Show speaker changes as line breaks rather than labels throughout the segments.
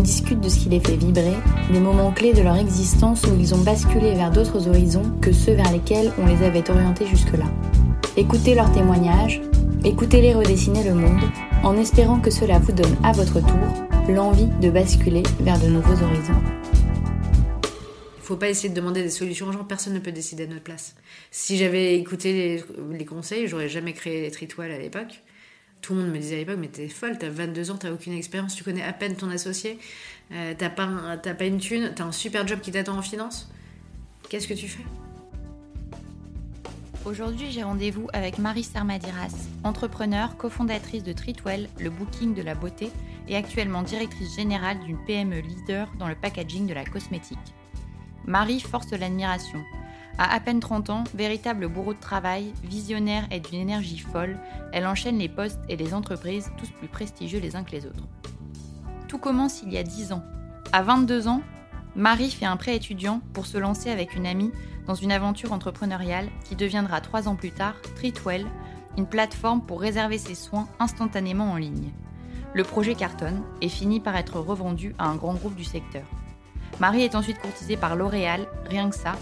On discute de ce qui les fait vibrer, des moments clés de leur existence où ils ont basculé vers d'autres horizons que ceux vers lesquels on les avait orientés jusque-là. Écoutez leurs témoignages, écoutez-les redessiner le monde, en espérant que cela vous donne à votre tour l'envie de basculer vers de nouveaux horizons.
Il faut pas essayer de demander des solutions aux gens, personne ne peut décider à notre place. Si j'avais écouté les, les conseils, j'aurais jamais créé Tritoile à l'époque. Tout le monde me disait à l'époque, mais t'es folle, t'as 22 ans, t'as aucune expérience, tu connais à peine ton associé, euh, t'as pas, pas une thune, t'as un super job qui t'attend en finance. Qu'est-ce que tu fais?
Aujourd'hui, j'ai rendez-vous avec Marie Sarmadiras, entrepreneur, cofondatrice de Treatwell, le booking de la beauté, et actuellement directrice générale d'une PME leader dans le packaging de la cosmétique. Marie force l'admiration. À peine 30 ans, véritable bourreau de travail, visionnaire et d'une énergie folle, elle enchaîne les postes et les entreprises, tous plus prestigieux les uns que les autres. Tout commence il y a 10 ans. À 22 ans, Marie fait un prêt étudiant pour se lancer avec une amie dans une aventure entrepreneuriale qui deviendra trois ans plus tard Treatwell, une plateforme pour réserver ses soins instantanément en ligne. Le projet cartonne et finit par être revendu à un grand groupe du secteur. Marie est ensuite courtisée par L'Oréal, rien que ça,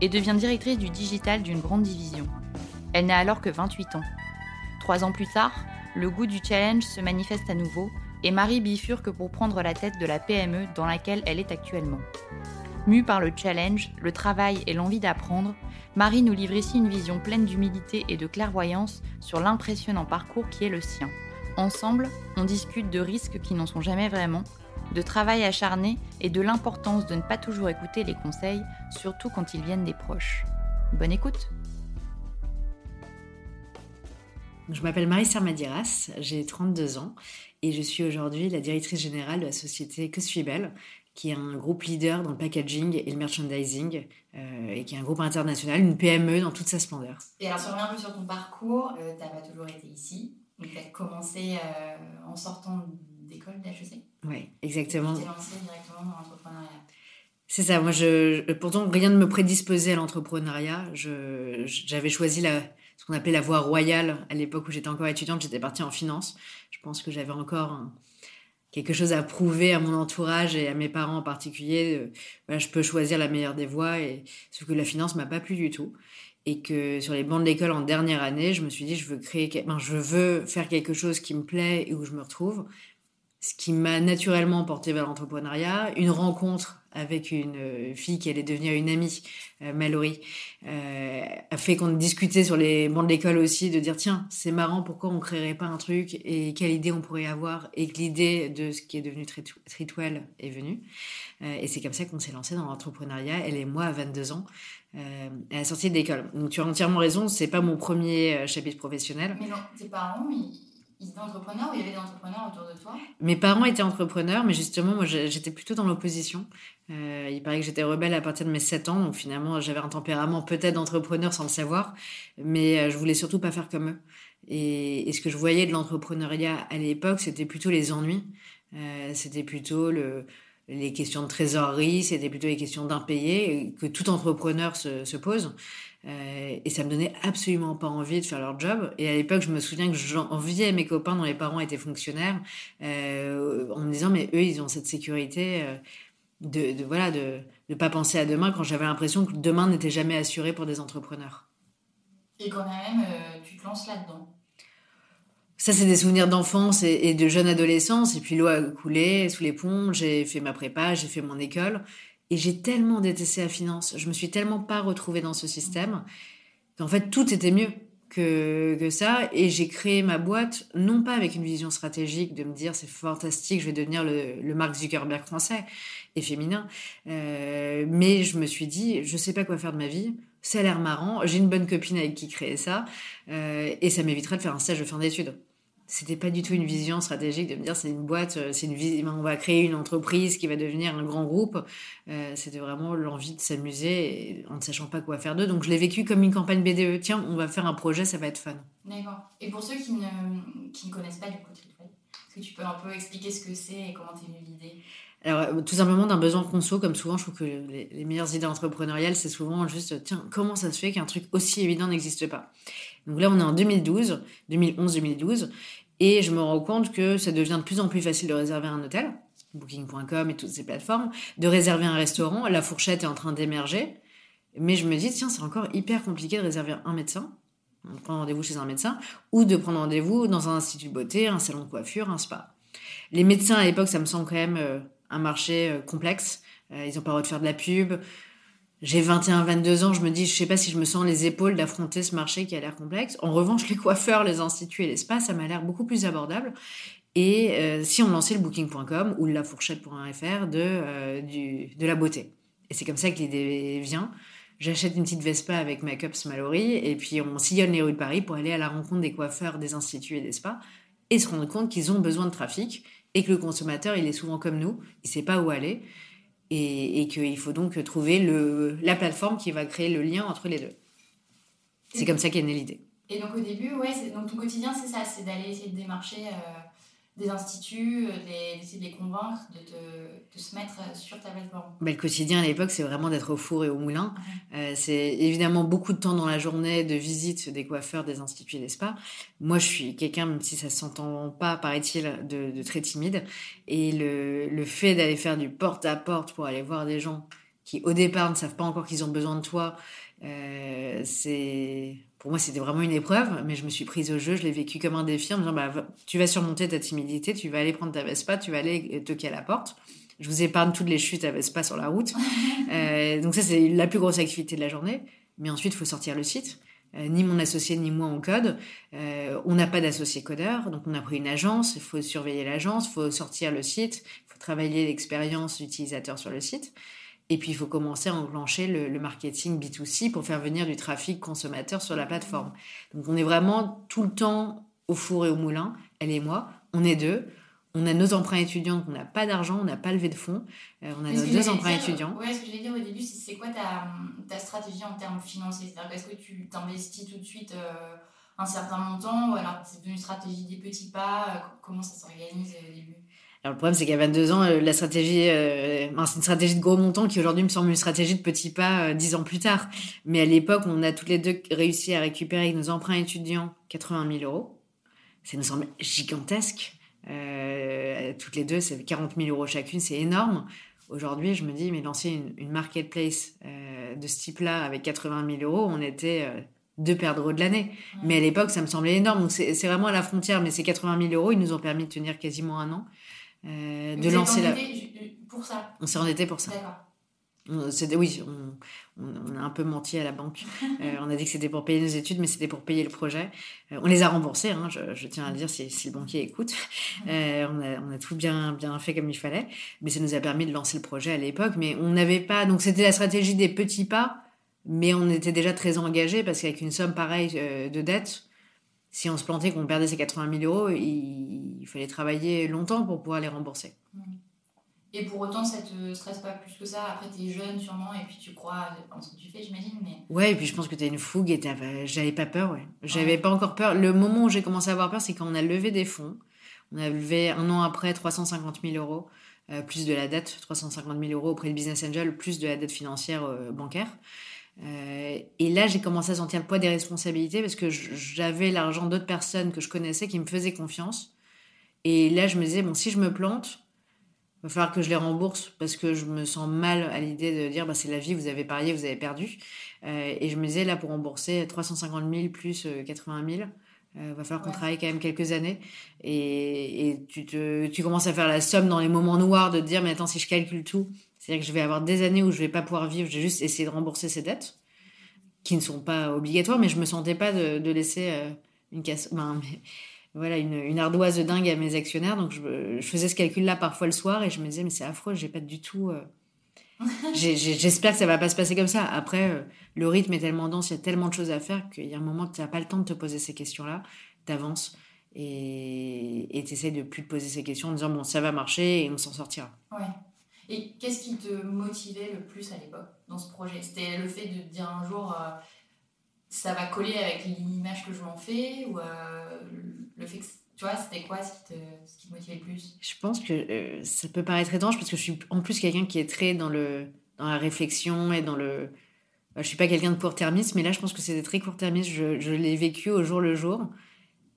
et devient directrice du digital d'une grande division. Elle n'a alors que 28 ans. Trois ans plus tard, le goût du challenge se manifeste à nouveau et Marie bifurque pour prendre la tête de la PME dans laquelle elle est actuellement. Mue par le challenge, le travail et l'envie d'apprendre, Marie nous livre ici une vision pleine d'humilité et de clairvoyance sur l'impressionnant parcours qui est le sien. Ensemble, on discute de risques qui n'en sont jamais vraiment, de travail acharné et de l'importance de ne pas toujours écouter les conseils, surtout quand ils viennent des proches. Bonne écoute
Je m'appelle Marie Sermadiras, j'ai 32 ans et je suis aujourd'hui la directrice générale de la société Que suis belle, qui est un groupe leader dans le packaging et le merchandising euh, et qui est un groupe international, une PME dans toute sa splendeur.
Et alors, si on revient un peu sur ton parcours, euh, tu n'as pas toujours été ici. Donc, tu as commencé euh, en sortant d'école d'HEC.
Oui, exactement.
Tu t'es lancé directement dans l'entrepreneuriat.
C'est ça, moi, je, pourtant, rien ne me prédisposait à l'entrepreneuriat. Je- J'avais choisi la, ce qu'on appelait la voie royale à l'époque où j'étais encore étudiante. J'étais partie en finance. Je pense que j'avais encore un- quelque chose à prouver à mon entourage et à mes parents en particulier. Voilà, je peux choisir la meilleure des voies, et, sauf que la finance m'a pas plu du tout. Et que sur les bancs de l'école en dernière année, je me suis dit, je veux créer, ben, je veux faire quelque chose qui me plaît et où je me retrouve ce qui m'a naturellement porté vers l'entrepreneuriat, une rencontre avec une euh, fille qui allait devenir une amie, euh, Mallory, euh, a fait qu'on discutait sur les bancs de l'école aussi, de dire tiens, c'est marrant, pourquoi on créerait pas un truc et quelle idée on pourrait avoir et que l'idée de ce qui est devenu Treatwell est venue. et c'est comme ça qu'on s'est lancé dans l'entrepreneuriat, elle et moi à 22 ans, à la sortie de l'école. Donc tu as entièrement raison, c'est pas mon premier chapitre professionnel.
Mais non, tes parents, ils entrepreneurs ou il y avait des entrepreneurs autour de toi?
Mes parents étaient entrepreneurs, mais justement, moi, j'étais plutôt dans l'opposition. Euh, il paraît que j'étais rebelle à partir de mes 7 ans, donc finalement, j'avais un tempérament peut-être d'entrepreneur sans le savoir, mais euh, je voulais surtout pas faire comme eux. Et, ce que je voyais de l'entrepreneuriat à l'époque, c'était plutôt les ennuis, euh, c'était plutôt le, les questions de trésorerie, c'était plutôt les questions d'impayés que tout entrepreneur se pose. Euh, et ça me donnait absolument pas envie de faire leur job. Et à l'époque, je me souviens que j'enviais mes copains dont les parents étaient fonctionnaires, euh, en me disant mais eux, ils ont cette sécurité euh, de, de, voilà de ne pas penser à demain quand j'avais l'impression que demain n'était jamais assuré pour des entrepreneurs.
Et quand même, tu te lances là-dedans.
Ça, c'est des souvenirs d'enfance et, et, de jeune adolescence. Et puis l'eau a coulé sous les ponts. J'ai fait ma prépa, j'ai fait mon école. Et j'ai tellement détesté la finance, je me suis tellement pas retrouvée dans ce système, qu'en fait tout était mieux que, que ça. Et j'ai créé ma boîte, non pas avec une vision stratégique de me dire c'est fantastique, je vais devenir le, le Mark Zuckerberg français et féminin, euh, mais je me suis dit, je sais pas quoi faire de ma vie, ça a l'air marrant, j'ai une bonne copine avec qui créer ça, euh, et ça m'évitera de faire un stage de fin d'études c'était pas du tout une vision stratégique de me dire c'est une boîte, euh, c'est une vie, on va créer une entreprise qui va devenir un grand groupe. Euh, c'était vraiment l'envie de s'amuser en ne sachant pas quoi faire d'eux. Donc je l'ai vécu comme une campagne BDE. Tiens, on va faire un projet, ça va être fun.
D'accord. Et pour ceux qui ne, qui ne connaissent pas du coup est-ce que tu peux un peu expliquer ce que c'est et comment t'es venue l'idée?
Alors, euh, tout simplement d'un besoin conso, comme souvent, je trouve que les, les meilleures idées entrepreneuriales, c'est souvent juste, tiens, comment ça se fait qu'un truc aussi évident n'existe pas? Donc là, on est en 2012, 2011-2012, et je me rends compte que ça devient de plus en plus facile de réserver un hôtel, booking.com et toutes ces plateformes, de réserver un restaurant. La fourchette est en train d'émerger. Mais je me dis, tiens, c'est encore hyper compliqué de réserver un médecin, de prendre rendez-vous chez un médecin, ou de prendre rendez-vous dans un institut de beauté, un salon de coiffure, un spa. Les médecins à l'époque, ça me semble quand même euh, un marché euh, complexe. Euh, ils ont pas le droit de faire de la pub. J'ai 21, 22 ans, je me dis, je sais pas si je me sens les épaules d'affronter ce marché qui a l'air complexe. En revanche, les coiffeurs, les instituts et les spas, ça m'a l'air beaucoup plus abordable. Et euh, si on lançait le booking.com ou la fourchette.fr de, euh, de la beauté. Et c'est comme ça que l'idée vient. J'achète une petite Vespa avec ma Cups Mallory et puis on sillonne les rues de Paris pour aller à la rencontre des coiffeurs, des instituts et des spas et se rendre compte qu'ils ont besoin de trafic et que le consommateur, il est souvent comme nous, il sait pas où aller et, et qu'il faut donc trouver le, la plateforme qui va créer le lien entre les deux. C'est comme ça qu'est née l'idée.
Et donc au début, ouais, donc ton quotidien, c'est ça, c'est d'aller essayer de démarcher euh, des instituts, euh, d'essayer de les convaincre de, te, de, se mettre euh, sur ta plateforme
bah, Le quotidien à l'époque, c'est vraiment d'être au four et au moulin. Euh, c'est évidemment beaucoup de temps dans la journée de visite des coiffeurs, des instituts et des spas. Moi, je suis quelqu'un, même si ça ne s'entend pas, paraît-il, de, de, très timide. Et le, le fait d'aller faire du porte-à-porte pour aller voir des gens qui, au départ, ne savent pas encore qu'ils ont besoin de toi, euh, c'est pour moi, c'était vraiment une épreuve, mais je me suis prise au jeu, je l'ai vécu comme un défi en me disant bah, tu vas surmonter ta timidité, tu vas aller prendre ta Vespa, tu vas aller toquer à la porte. Je vous épargne toutes les chutes à Vespa sur la route. euh, donc, ça, c'est la plus grosse activité de la journée. Mais ensuite, il faut sortir le site. Euh, ni mon associé ni moi on code. Euh, on n'a pas d'associé codeur, donc on a pris une agence. Il faut surveiller l'agence, il faut sortir le site, il faut travailler l'expérience utilisateur sur le site. Et puis, il faut commencer à enclencher le, marketing B2C pour faire venir du trafic consommateur sur la plateforme. Donc, on est vraiment tout le temps au four et au moulin, elle et moi. On est deux. On a nos emprunts étudiants, on n'a pas d'argent, on n'a pas levé de fonds. Euh, on a nos deux emprunts étudiants.
Oui, ce que j'allais dire au début, c'est quoi ta, ta, stratégie en termes financiers? C'est-à-dire, est-ce que tu t'investis tout de suite euh, un certain montant ou alors c'est une stratégie des petits pas? Euh, Comment ça s'organise au début?
Alors le problème, c'est qu'à 22 ans, euh, la stratégie, euh, c'est une stratégie de gros montant qui aujourd'hui me semble une stratégie de petits pas euh, dix ans plus tard. Mais à l'époque, on a toutes les deux réussi à récupérer avec nos emprunts étudiants 80 000 euros. Ça nous semble gigantesque. Euh, toutes les deux, c'est 40 000 euros chacune, c'est énorme. Aujourd'hui, je me dis, mais lancer une, une marketplace euh, de ce type-là avec 80 000 euros, on était deux perdreaux de l'année. Mais à l'époque, ça me semblait énorme. Donc c'est vraiment à la frontière. Mais ces 80 000 euros, ils nous ont permis de tenir quasiment un an.
De lancer la. Pour ça.
On s'est endetté pour ça.
D'accord
oui, on, a un peu menti à la banque. Euh, on a dit que c'était pour payer nos études, mais c'était pour payer le projet. Euh, on les a remboursés, hein, je, tiens à le dire si, le banquier écoute. Euh, on, a, tout bien, bien fait comme il fallait, mais ça nous a permis de lancer le projet à l'époque. Mais on n'avait pas. Donc c'était la stratégie des petits pas, mais on était déjà très engagé parce qu'avec une somme pareille de dette, si on se plantait, qu'on perdait ces 80 000 euros, il, fallait travailler longtemps pour pouvoir les rembourser. Mmh.
Et pour autant, ça te stresse pas plus que ça? Après, tu es jeune sûrement, et puis tu crois en ce que tu fais, j'imagine. Mais...
Ouais, et puis je pense que tu as une fougue, et j'avais pas peur, ouais. J'avais pas encore peur. Le moment où j'ai commencé à avoir peur, c'est quand on a levé des fonds. On a levé un an après 350 000 euros, euh, plus de la dette, 350 000 euros auprès de Business Angel, plus de la dette financière euh, bancaire. Euh, et là, j'ai commencé à sentir le poids des responsabilités parce que j'avais l'argent d'autres personnes que je connaissais qui me faisaient confiance. Et là, je me disais, bon, si je me plante, va falloir que je les rembourse parce que je me sens mal à l'idée de dire bah, c'est la vie, vous avez parié, vous avez perdu. Euh, et je me disais là pour rembourser 350 000 plus 80 000, euh, va falloir qu'on travaille quand même quelques années. Et, et tu, te, tu commences à faire la somme dans les moments noirs de te dire mais attends si je calcule tout, c'est-à-dire que je vais avoir des années où je vais pas pouvoir vivre, j'ai juste essayé de rembourser ces dettes qui ne sont pas obligatoires, mais je me sentais pas de, de laisser euh, une casse. Ben, mais, voilà une, une, ardoise dingue à mes actionnaires. Donc je, faisais ce calcul-là parfois le soir et je me disais mais c'est affreux, j'ai pas du tout. Euh, j'espère que ça va pas se passer comme ça. Après, euh, le rythme est tellement dense, il y a tellement de choses à faire qu'il y a un moment que tu n'as pas le temps de te poser ces questions-là. Tu avances et tu essaies de plus te poser ces questions en disant bon ça va marcher et on s'en sortira.
Ouais. Et qu'est-ce qui te motivait le plus à l'époque dans ce projet? C'était le fait de dire un jour euh, ça va coller avec l'image que je m'en fais ou le fait que, tu vois, c'était quoi ce qui, te, ce qui te motivait le plus?
Je pense que euh, ça peut paraître étrange parce que je suis en plus quelqu'un qui est très dans, le, dans la réflexion et dans le. Je suis pas quelqu'un de court-termiste, mais là, je pense que c'était très court-termiste. Je, je l'ai vécu au jour le jour.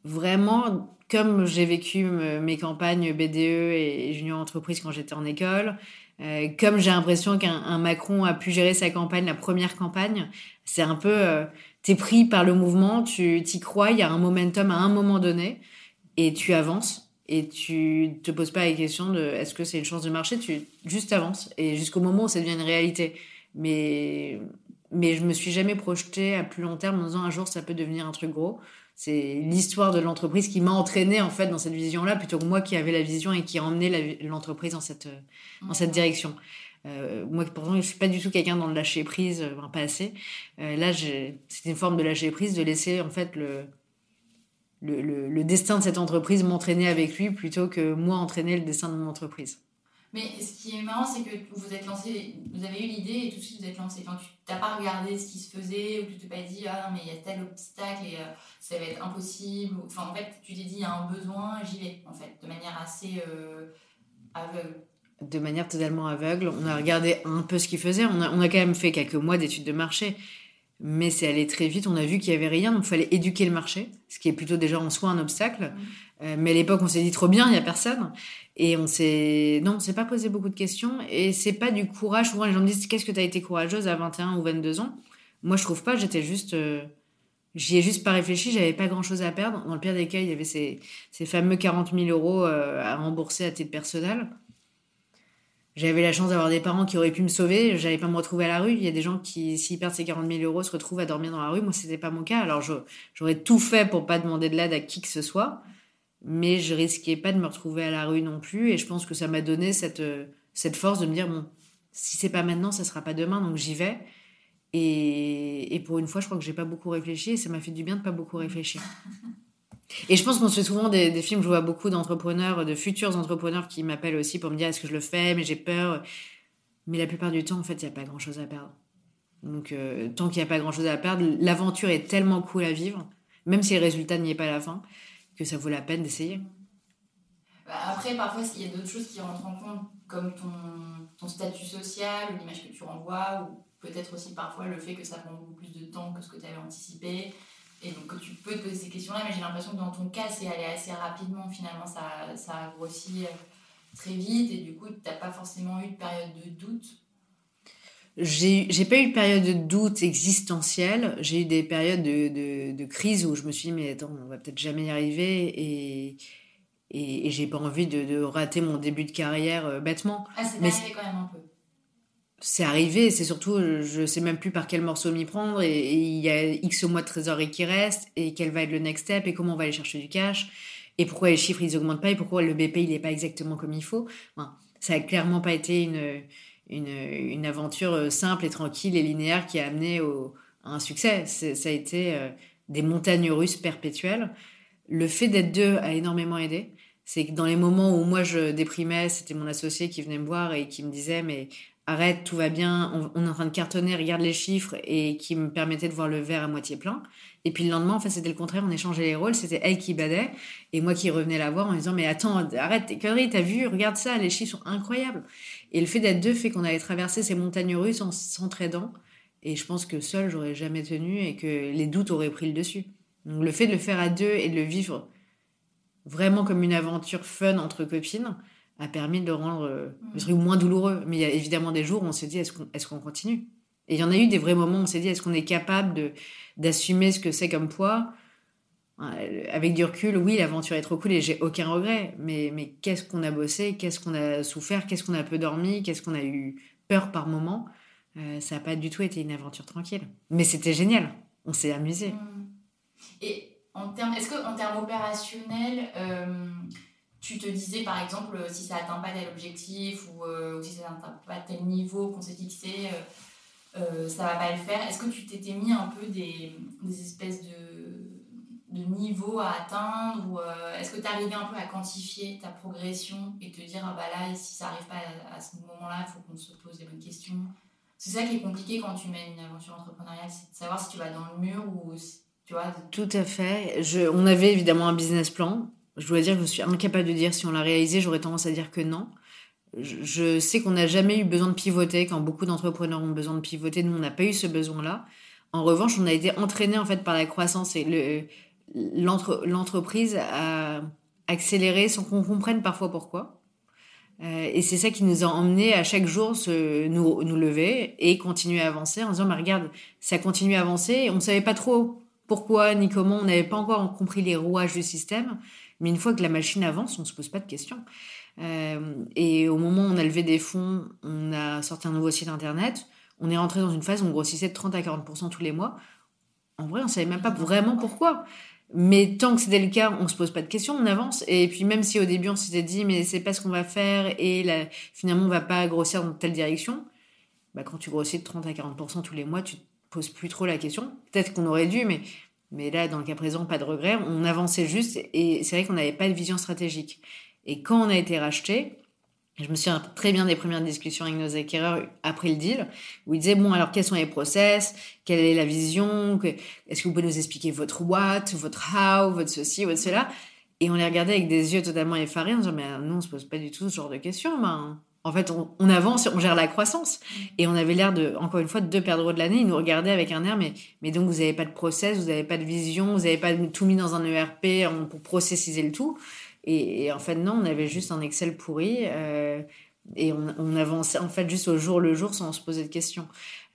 Vraiment, comme j'ai vécu mes campagnes BDE et Junior Entreprise quand j'étais en école, euh, comme j'ai l'impression qu'un Macron a pu gérer sa campagne, la première campagne, c'est un peu. Euh, t'es pris par le mouvement, tu t'y crois, il y a un momentum à un moment donné, et tu avances, et tu te poses pas la question de est-ce que c'est une chance de marché, tu juste avances, et jusqu'au moment où ça devient une réalité. Mais, mais je me suis jamais projetée à plus long terme en disant un jour ça peut devenir un truc gros. C'est l'histoire de l'entreprise qui m'a entraîné en fait dans cette vision-là, plutôt que moi qui avais la vision et qui a emmené l'entreprise dans cette, dans cette direction. Euh, moi, pourtant, je suis pas du tout quelqu'un dans le lâcher prise, euh, pas assez. Euh, là, c'est une forme de lâcher prise, de laisser en fait le, le, le, destin de cette entreprise m'entraîner avec lui plutôt que moi entraîner le destin de mon entreprise.
Mais ce qui est marrant, c'est que vous êtes lancé, vous avez eu l'idée et tout de suite vous êtes lancé. Enfin, tu n'as pas regardé ce qui se faisait ou tu t'es pas dit ah non mais il y a tel obstacle et ça va être impossible. Enfin en fait tu t'es dit il y a un besoin, j'y vais en fait de manière assez aveugle
de manière totalement aveugle. On a regardé un peu ce qu'il faisait. On a, on a, quand même fait quelques mois d'études de marché. Mais c'est allé très vite. On a vu qu'il n'y avait rien. Donc, il fallait éduquer le marché, ce qui est plutôt déjà en soi un obstacle. Mmh. Euh, mais à l'époque, on s'est dit trop bien, il n'y a personne. Et on s'est. Non, on s'est pas posé beaucoup de questions. Et c'est pas du courage. Souvent, les gens me disent Qu'est-ce que tu as été courageuse à 21 ou 22 ans? Moi, je trouve pas. J'étais juste. Euh, j'y ai juste pas réfléchi, j'avais pas grand chose à perdre. Dans le pire des cas, il y avait ces, ces fameux 40 000 euros euh, à rembourser à titre personnel. J'avais la chance d'avoir des parents qui auraient pu me sauver. J'allais pas me retrouver à la rue. Il y a des gens qui, s'ils perdent ces 40 000 euros, se retrouvent à dormir dans la rue. Moi, c'était pas mon cas. Alors, j'aurais tout fait pour pas demander de l'aide à qui que ce soit. Mais je risquais pas de me retrouver à la rue non plus. Et je pense que ça m'a donné cette, cette force de me dire, bon, si c'est pas maintenant, ça sera pas demain. Donc, j'y vais. Et, et pour une fois, je crois que j'ai pas beaucoup réfléchi. Et ça m'a fait du bien de pas beaucoup réfléchir. Et je pense qu'on se fait souvent des, films, je vois beaucoup d'entrepreneurs, de futurs entrepreneurs qui m'appellent aussi pour me dire est-ce que je le fais, mais j'ai peur. Mais la plupart du temps, en fait, il n'y a pas grand-chose à perdre. Donc, euh, tant qu'il n'y a pas grand-chose à perdre, l'aventure est tellement cool à vivre, même si le résultat n'y est pas à la fin, que ça vaut la peine d'essayer.
Bah, après, parfois, il y a d'autres choses qui rentrent en compte, comme ton, statut social l'image que tu renvoies, ou peut-être aussi parfois le fait que ça prend beaucoup plus de temps que ce que tu avais anticipé. Et donc tu peux te poser ces questions-là, mais j'ai l'impression que dans ton cas, c'est allé assez rapidement. Finalement, ça, ça a grossi euh, très vite et du coup, tu n'as pas forcément eu de période de doute.
J'ai pas eu de période de doute existentielle. J'ai eu des périodes de, de, de, crise où je me suis dit, mais attends, on va peut-être jamais y arriver. Et, et, j'ai pas envie de, rater mon début de carrière bêtement.
Ah, c'est arrivé quand même un peu
c'est arrivé, c'est surtout, je sais même plus par quel morceau m'y prendre, et, il y a X mois de trésorerie qui reste, et quel va être le next step, et comment on va aller chercher du cash, et pourquoi les chiffres ils augmentent pas, et pourquoi le BP il est pas exactement comme il faut. ça a clairement pas été une, une, aventure euh, simple et tranquille et linéaire qui a amené à un succès. Ça a été euh, des montagnes russes perpétuelles. Le fait d'être deux a énormément aidé. C'est que dans les moments où moi je déprimais, c'était mon associé qui venait me voir et qui me disait mais arrête, tout va bien, on, est en train de cartonner, regarde les chiffres, et qui me permettait de voir le verre à moitié plein. Et puis le lendemain, en fait, c'était le contraire, on échangeait les rôles, c'était elle qui badait, et moi qui revenais la voir en disant, mais attends, arrête tes conneries, t'as vu, regarde ça, les chiffres sont incroyables. Et le fait d'être deux fait qu'on avait traversé ces montagnes russes en s'entraidant, et je pense que seul, j'aurais jamais tenu, et que les doutes auraient pris le dessus. Donc le fait de le faire à deux et de le vivre vraiment comme une aventure fun entre copines, a permis de rendre euh, le truc moins douloureux. Mais il y a évidemment des jours où on s'est dit, est-ce qu'on est continue? Et il y en a eu des vrais moments où on s'est dit, est-ce qu'on est capable d'assumer ce que c'est comme poids? Avec du recul, oui, l'aventure est trop cool et j'ai aucun regret. Mais, qu'est-ce qu'on a bossé? Qu'est-ce qu'on a souffert? Qu'est-ce qu'on a peu dormi? Qu'est-ce qu'on a eu peur par moment? Euh, Ça n'a pas du tout été une aventure tranquille. Mais c'était génial. On s'est amusé. Mmh.
Et en termes, est-ce qu'en termes opérationnels, tu te disais par exemple si ça atteint pas tel objectif ou, euh, si ça n'atteint pas tel niveau qu'on s'est fixé, euh, euh, ça va pas le faire. Est-ce que tu t'étais mis un peu des espèces de, de niveaux à atteindre ou est-ce que tu arrivais un peu à quantifier ta progression et te dire ah bah là si ça arrive pas à, ce moment-là, il faut qu'on se pose des bonnes questions? C'est ça qui est compliqué quand tu mènes une aventure entrepreneuriale, c'est de savoir si tu vas dans le mur ou tu vois.
Tout à fait. Je, on avait évidemment un business plan je dois dire que je suis incapable de dire si on l'a réalisé, j'aurais tendance à dire que non. Je, sais qu'on n'a jamais eu besoin de pivoter quand beaucoup d'entrepreneurs ont besoin de pivoter. Nous, on n'a pas eu ce besoin-là. En revanche, on a été entraîné en fait par la croissance et l'entreprise a accéléré sans qu'on comprenne parfois pourquoi. Euh, et c'est ça qui nous a emmené à chaque jour se, nous, nous lever et continuer à avancer en disant, mais regarde, ça continue à avancer. On ne savait pas trop pourquoi ni comment, on n'avait pas encore compris les rouages du système. Mais une fois que la machine avance, on ne se pose pas de questions. Euh, et au moment où on a levé des fonds, on a sorti un nouveau site internet. On est rentré dans une phase où on grossissait de 30 à 40% tous les mois. En vrai, on ne savait même pas vraiment pourquoi. Mais tant que c'était le cas, on se pose pas de questions, on avance. Et puis même si au début on s'était dit mais c'est pas ce qu'on va faire et finalement on va pas grossir dans telle direction, bah quand tu grossis de 30 à 40% tous les mois, tu te poses plus trop la question. Peut-être qu'on aurait dû, mais mais là, dans le cas présent, pas de regret. On avançait juste et c'est vrai qu'on n'avait pas de vision stratégique. Et quand on a été racheté, je me souviens très bien des premières discussions avec nos acquéreurs après le deal, où ils disaient, bon, alors quels sont les process, quelle est la vision, est-ce que vous pouvez nous expliquer votre what, votre how, votre ceci, votre cela? Et on les regardait avec des yeux totalement effarés, en disant, mais nous, on se pose pas du tout ce genre de questions. Ben, en fait, on, avance, on gère la croissance. Et on avait l'air de, encore une fois, de deux perdreaux de l'année. Ils nous regardaient avec un air, mais, mais donc vous n'avez pas de process, vous n'avez pas de vision, vous n'avez pas tout mis dans un ERP pour processiser le tout. Et, en fait, non, on avait juste un Excel pourri. Euh, et on, avançait en fait juste au jour le jour sans se poser de questions.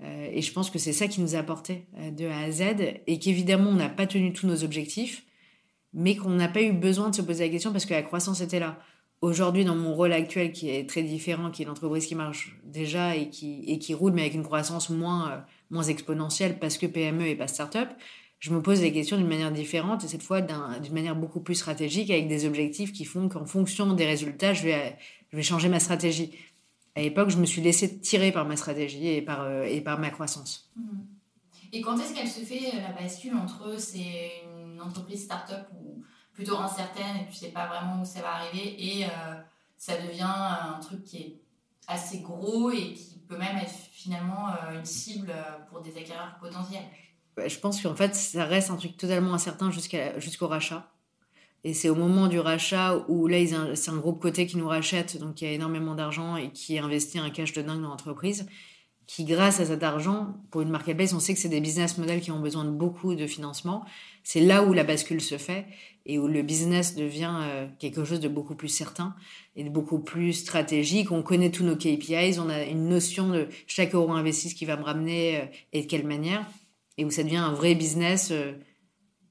Euh, et je pense que c'est ça qui nous a apporté euh, de A à Z. Et qu'évidemment, on n'a pas tenu tous nos objectifs, mais qu'on n'a pas eu besoin de se poser la question parce que la croissance était là aujourd'hui, dans mon rôle actuel, qui est très différent, qui est l'entreprise qui marche déjà et qui, et qui roule, mais avec une croissance moins, euh, moins exponentielle parce que PME et pas start-up, je me pose des questions d'une manière différente et cette fois d'une manière beaucoup plus stratégique avec des objectifs qui font qu'en fonction des résultats, je vais, changer ma stratégie. À l'époque, je me suis laissé tirer par ma stratégie et par, euh, ma croissance. Mmh.
Et quand est-ce qu'elle se fait la bascule entre c'est une entreprise start-up ou plutôt incertaine et tu sais pas vraiment où ça va arriver et euh, ça devient un truc qui est assez gros et qui peut même être finalement euh, une cible pour des acquéreurs potentiels?
Je pense qu'en fait, ça reste un truc totalement incertain jusqu'au rachat. Et c'est au moment du rachat où là, c'est un groupe côté qui nous rachète, donc il y a énormément d'argent et qui investit un cash de dingue dans l'entreprise, qui grâce à cet argent, pour une marketplace, on sait que c'est des business models qui ont besoin de beaucoup de financement. C'est là où la bascule se fait et où le business devient euh, quelque chose de beaucoup plus certain et de beaucoup plus stratégique. On connaît tous nos KPIs, on a une notion de chaque euro investi ce qui va me ramener euh, et de quelle manière, et où ça devient un vrai business euh,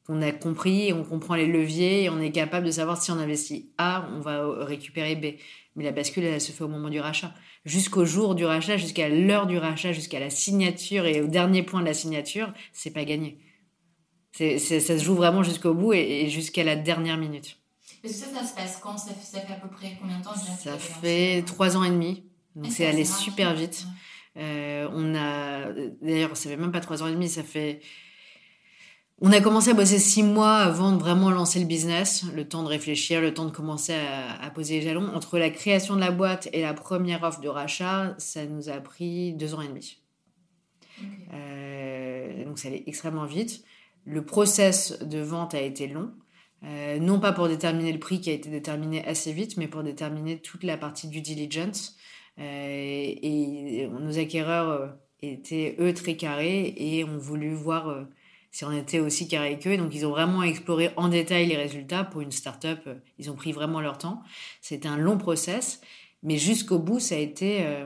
qu'on a compris, on comprend les leviers et on est capable de savoir si on investit A, on va récupérer B. Mais la bascule, elle, se fait au moment du rachat. Jusqu'au jour du rachat, jusqu'à l'heure du rachat, jusqu'à la signature et au dernier point de la signature, c'est pas gagné. C'est, ça se joue vraiment jusqu'au bout et, jusqu'à la dernière minute.
Mais ça, ça se passe quand? Ça fait, à peu près combien de temps?
Ça fait trois ans et demi. Donc c'est allé super vite. Euh, on a, d'ailleurs, ça fait même pas trois ans et demi, ça fait on a commencé à bosser six mois avant de vraiment lancer le business, le temps de réfléchir, le temps de commencer à, poser les jalons. Entre la création de la boîte et la première offre de rachat, ça nous a pris deux ans et demi. Euh, donc ça allait extrêmement vite. Le process de vente a été long, euh, non pas pour déterminer le prix qui a été déterminé assez vite, mais pour déterminer toute la partie due diligence. Euh, et nos acquéreurs étaient eux très carrés et ont voulu voir si on était aussi carré qu'eux. Donc, ils ont vraiment exploré en détail les résultats. Pour une start-up, euh, ils ont pris vraiment leur temps. C'était un long process, mais jusqu'au bout, ça a été. Euh,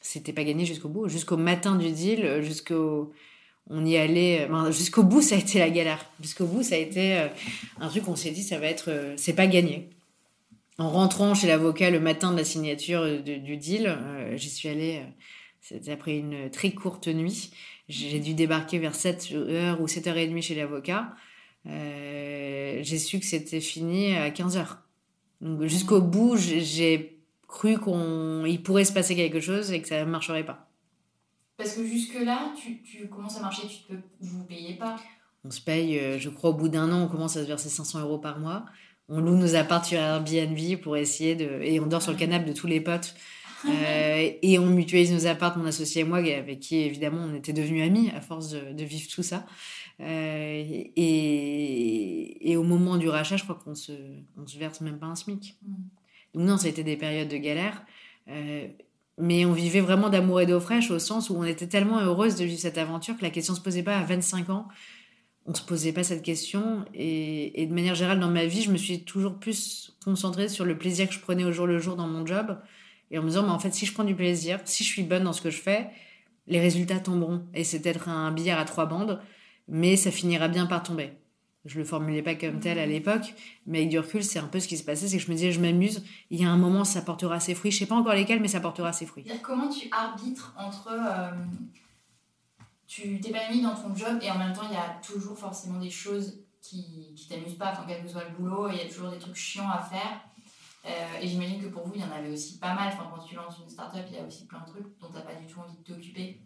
c'était pas gagné jusqu'au bout. Jusqu'au matin du deal, euh, jusqu'au. On y allait. jusqu'au bout, ça a été la galère. Jusqu'au bout, ça a été un truc qu'on s'est dit, ça va être. c'est pas gagné. En rentrant chez l'avocat le matin de la signature du deal, j'y suis allée. C'était après une très courte nuit. J'ai dû débarquer vers 7h ou 7h30 chez l'avocat. Euh, j'ai su que c'était fini à 15h. Donc jusqu'au bout, j'ai cru qu'il pourrait se passer quelque chose et que ça ne marcherait pas.
Parce que jusque-là, tu, tu commences à marcher, tu peux, vous ne payez pas?
On se paye, euh, je crois, au bout d'un an, on commence à se verser 500 euros par mois. On loue nos apparts sur Airbnb pour essayer de. Et on dort sur le canapé de tous les potes euh, et on mutualise nos apparts, mon associé et moi, avec qui évidemment on était devenus amis à force de, vivre tout ça. Euh, et, et, au moment du rachat, je crois qu'on se, on se verse même pas un SMIC. Mm. Donc non, ça a été des périodes de galère. Euh, mais on vivait vraiment d'amour et d'eau fraîche au sens où on était tellement heureuse de vivre cette aventure que la question se posait pas à 25 ans. On se posait pas cette question. Et, et de manière générale, dans ma vie, je me suis toujours plus concentrée sur le plaisir que je prenais au jour le jour dans mon job et en me disant, mais en fait, si je prends du plaisir, si je suis bonne dans ce que je fais, les résultats tomberont. Et c'est peut-être un billard à trois bandes, mais ça finira bien par tomber. Je le formulais pas comme tel à mmh. l'époque, mais avec du recul, c'est un peu ce qui se passait, c'est que je me disais, je m'amuse, il y a un moment, ça portera ses fruits. Je sais pas encore lesquels, mais ça portera ses fruits.
Comment tu arbitres entre... Euh, tu t'épanouis dans ton job et en même temps, il y a toujours forcément des choses qui, qui t'amusent pas, enfin, quel que soit le boulot, il y a toujours des trucs chiants à faire. Euh, et j'imagine que pour vous, il y en avait aussi pas mal. Enfin, quand tu lances une startup, il y a aussi plein de trucs dont tu n'as pas du tout envie de t'occuper.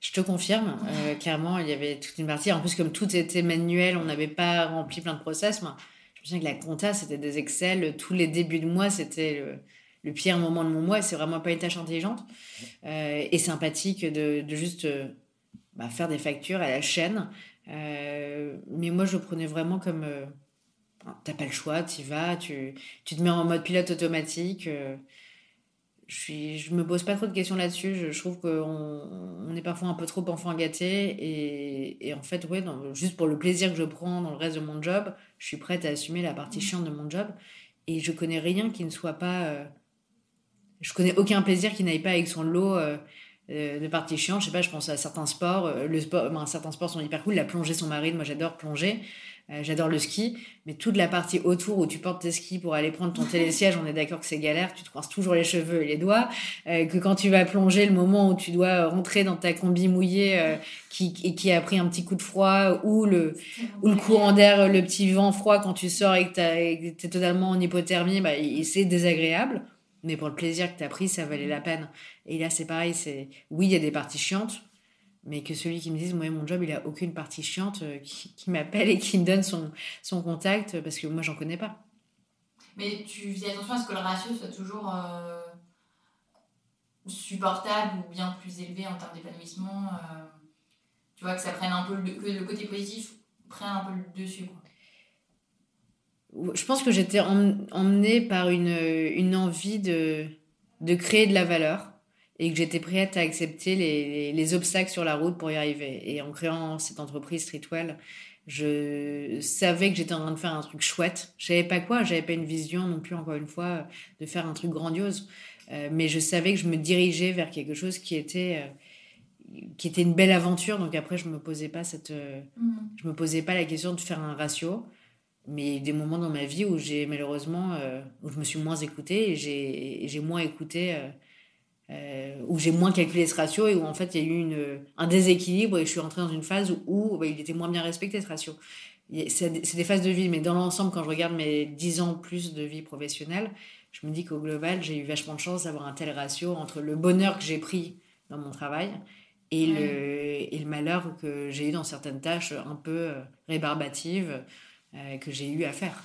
Je te confirme, euh, clairement, il y avait toute une partie. En plus, comme tout était manuel, on n'avait pas rempli plein de process. Moi, je me souviens que la compta, c'était des Excel. Tous les débuts de mois, c'était le, pire moment de mon mois. C'est vraiment pas une tâche intelligente euh, et sympathique de, juste bah, faire des factures à la chaîne. mais moi, je le prenais vraiment comme T'as pas le choix, tu vas, tu, tu te mets en mode pilote automatique. Euh, je, suis, je me pose pas trop de questions là-dessus. Je, trouve qu'on on est parfois un peu trop enfant gâté. Et, et en fait, ouais, juste pour le plaisir que je prends dans le reste de mon job, je suis prête à assumer la partie chiante de mon job. Et je connais rien qui ne soit pas. Euh, je connais aucun plaisir qui n'aille pas avec son lot. Euh, de parties chiantes, je sais pas, je pense à certains sports, le sport, ben, certains sports sont hyper cool, la plongée son mari, moi j'adore plonger, euh, j'adore le ski, mais toute la partie autour où tu portes tes skis pour aller prendre ton télésiège, on est d'accord que c'est galère, tu te coinces toujours les cheveux et les doigts, euh, que quand tu vas plonger, le moment où tu dois rentrer dans ta combi mouillée euh, qui, qui a pris un petit coup de froid, ou le, ou le courant d'air, le petit vent froid quand tu sors et que tu es totalement en hypothermie, bah, c'est désagréable. Mais pour le plaisir que tu as pris, ça valait la peine. Et là, c'est pareil, c'est oui, il y a des parties chiantes, mais que celui qui me dise, moi, mon job, il a aucune partie chiante, euh, qui, m'appelle et qui me donne son, son contact, parce que moi, j'en connais pas.
Mais tu fais attention à ce que le ratio soit toujours euh, supportable ou bien plus élevé en termes d'épanouissement. Euh, tu vois, que ça prenne un peu, le, que le côté positif prenne un peu le dessus.
Je pense que j'étais emmenée par une, une envie de, de créer de la valeur et que j'étais prête à accepter les, les, obstacles sur la route pour y arriver. Et en créant cette entreprise Streetwell, je savais que j'étais en train de faire un truc chouette. Je savais pas quoi, j'avais pas une vision non plus, encore une fois, de faire un truc grandiose. Euh, mais je savais que je me dirigeais vers quelque chose qui était, euh, qui était une belle aventure. Donc après, je me posais pas cette,
Mhm.
je me posais pas la question de faire un ratio. Mais il y a eu des moments dans ma vie où j'ai malheureusement, euh, où je me suis moins écoutée et j'ai, et j'ai moins écouté, euh, euh, où j'ai moins calculé ce ratio et où en fait il y a eu une, un déséquilibre et je suis rentrée dans une phase où, où, bah, il était moins bien respecté ce ratio. C'est, c'est des phases de vie, mais dans l'ensemble, quand je regarde mes 10 ans plus de vie professionnelle, je me dis qu'au global, j'ai eu vachement de chance d'avoir un tel ratio entre le bonheur que j'ai pris dans mon travail et, le, et le malheur que j'ai eu dans certaines tâches un peu rébarbatives euh, que j'ai eu à faire.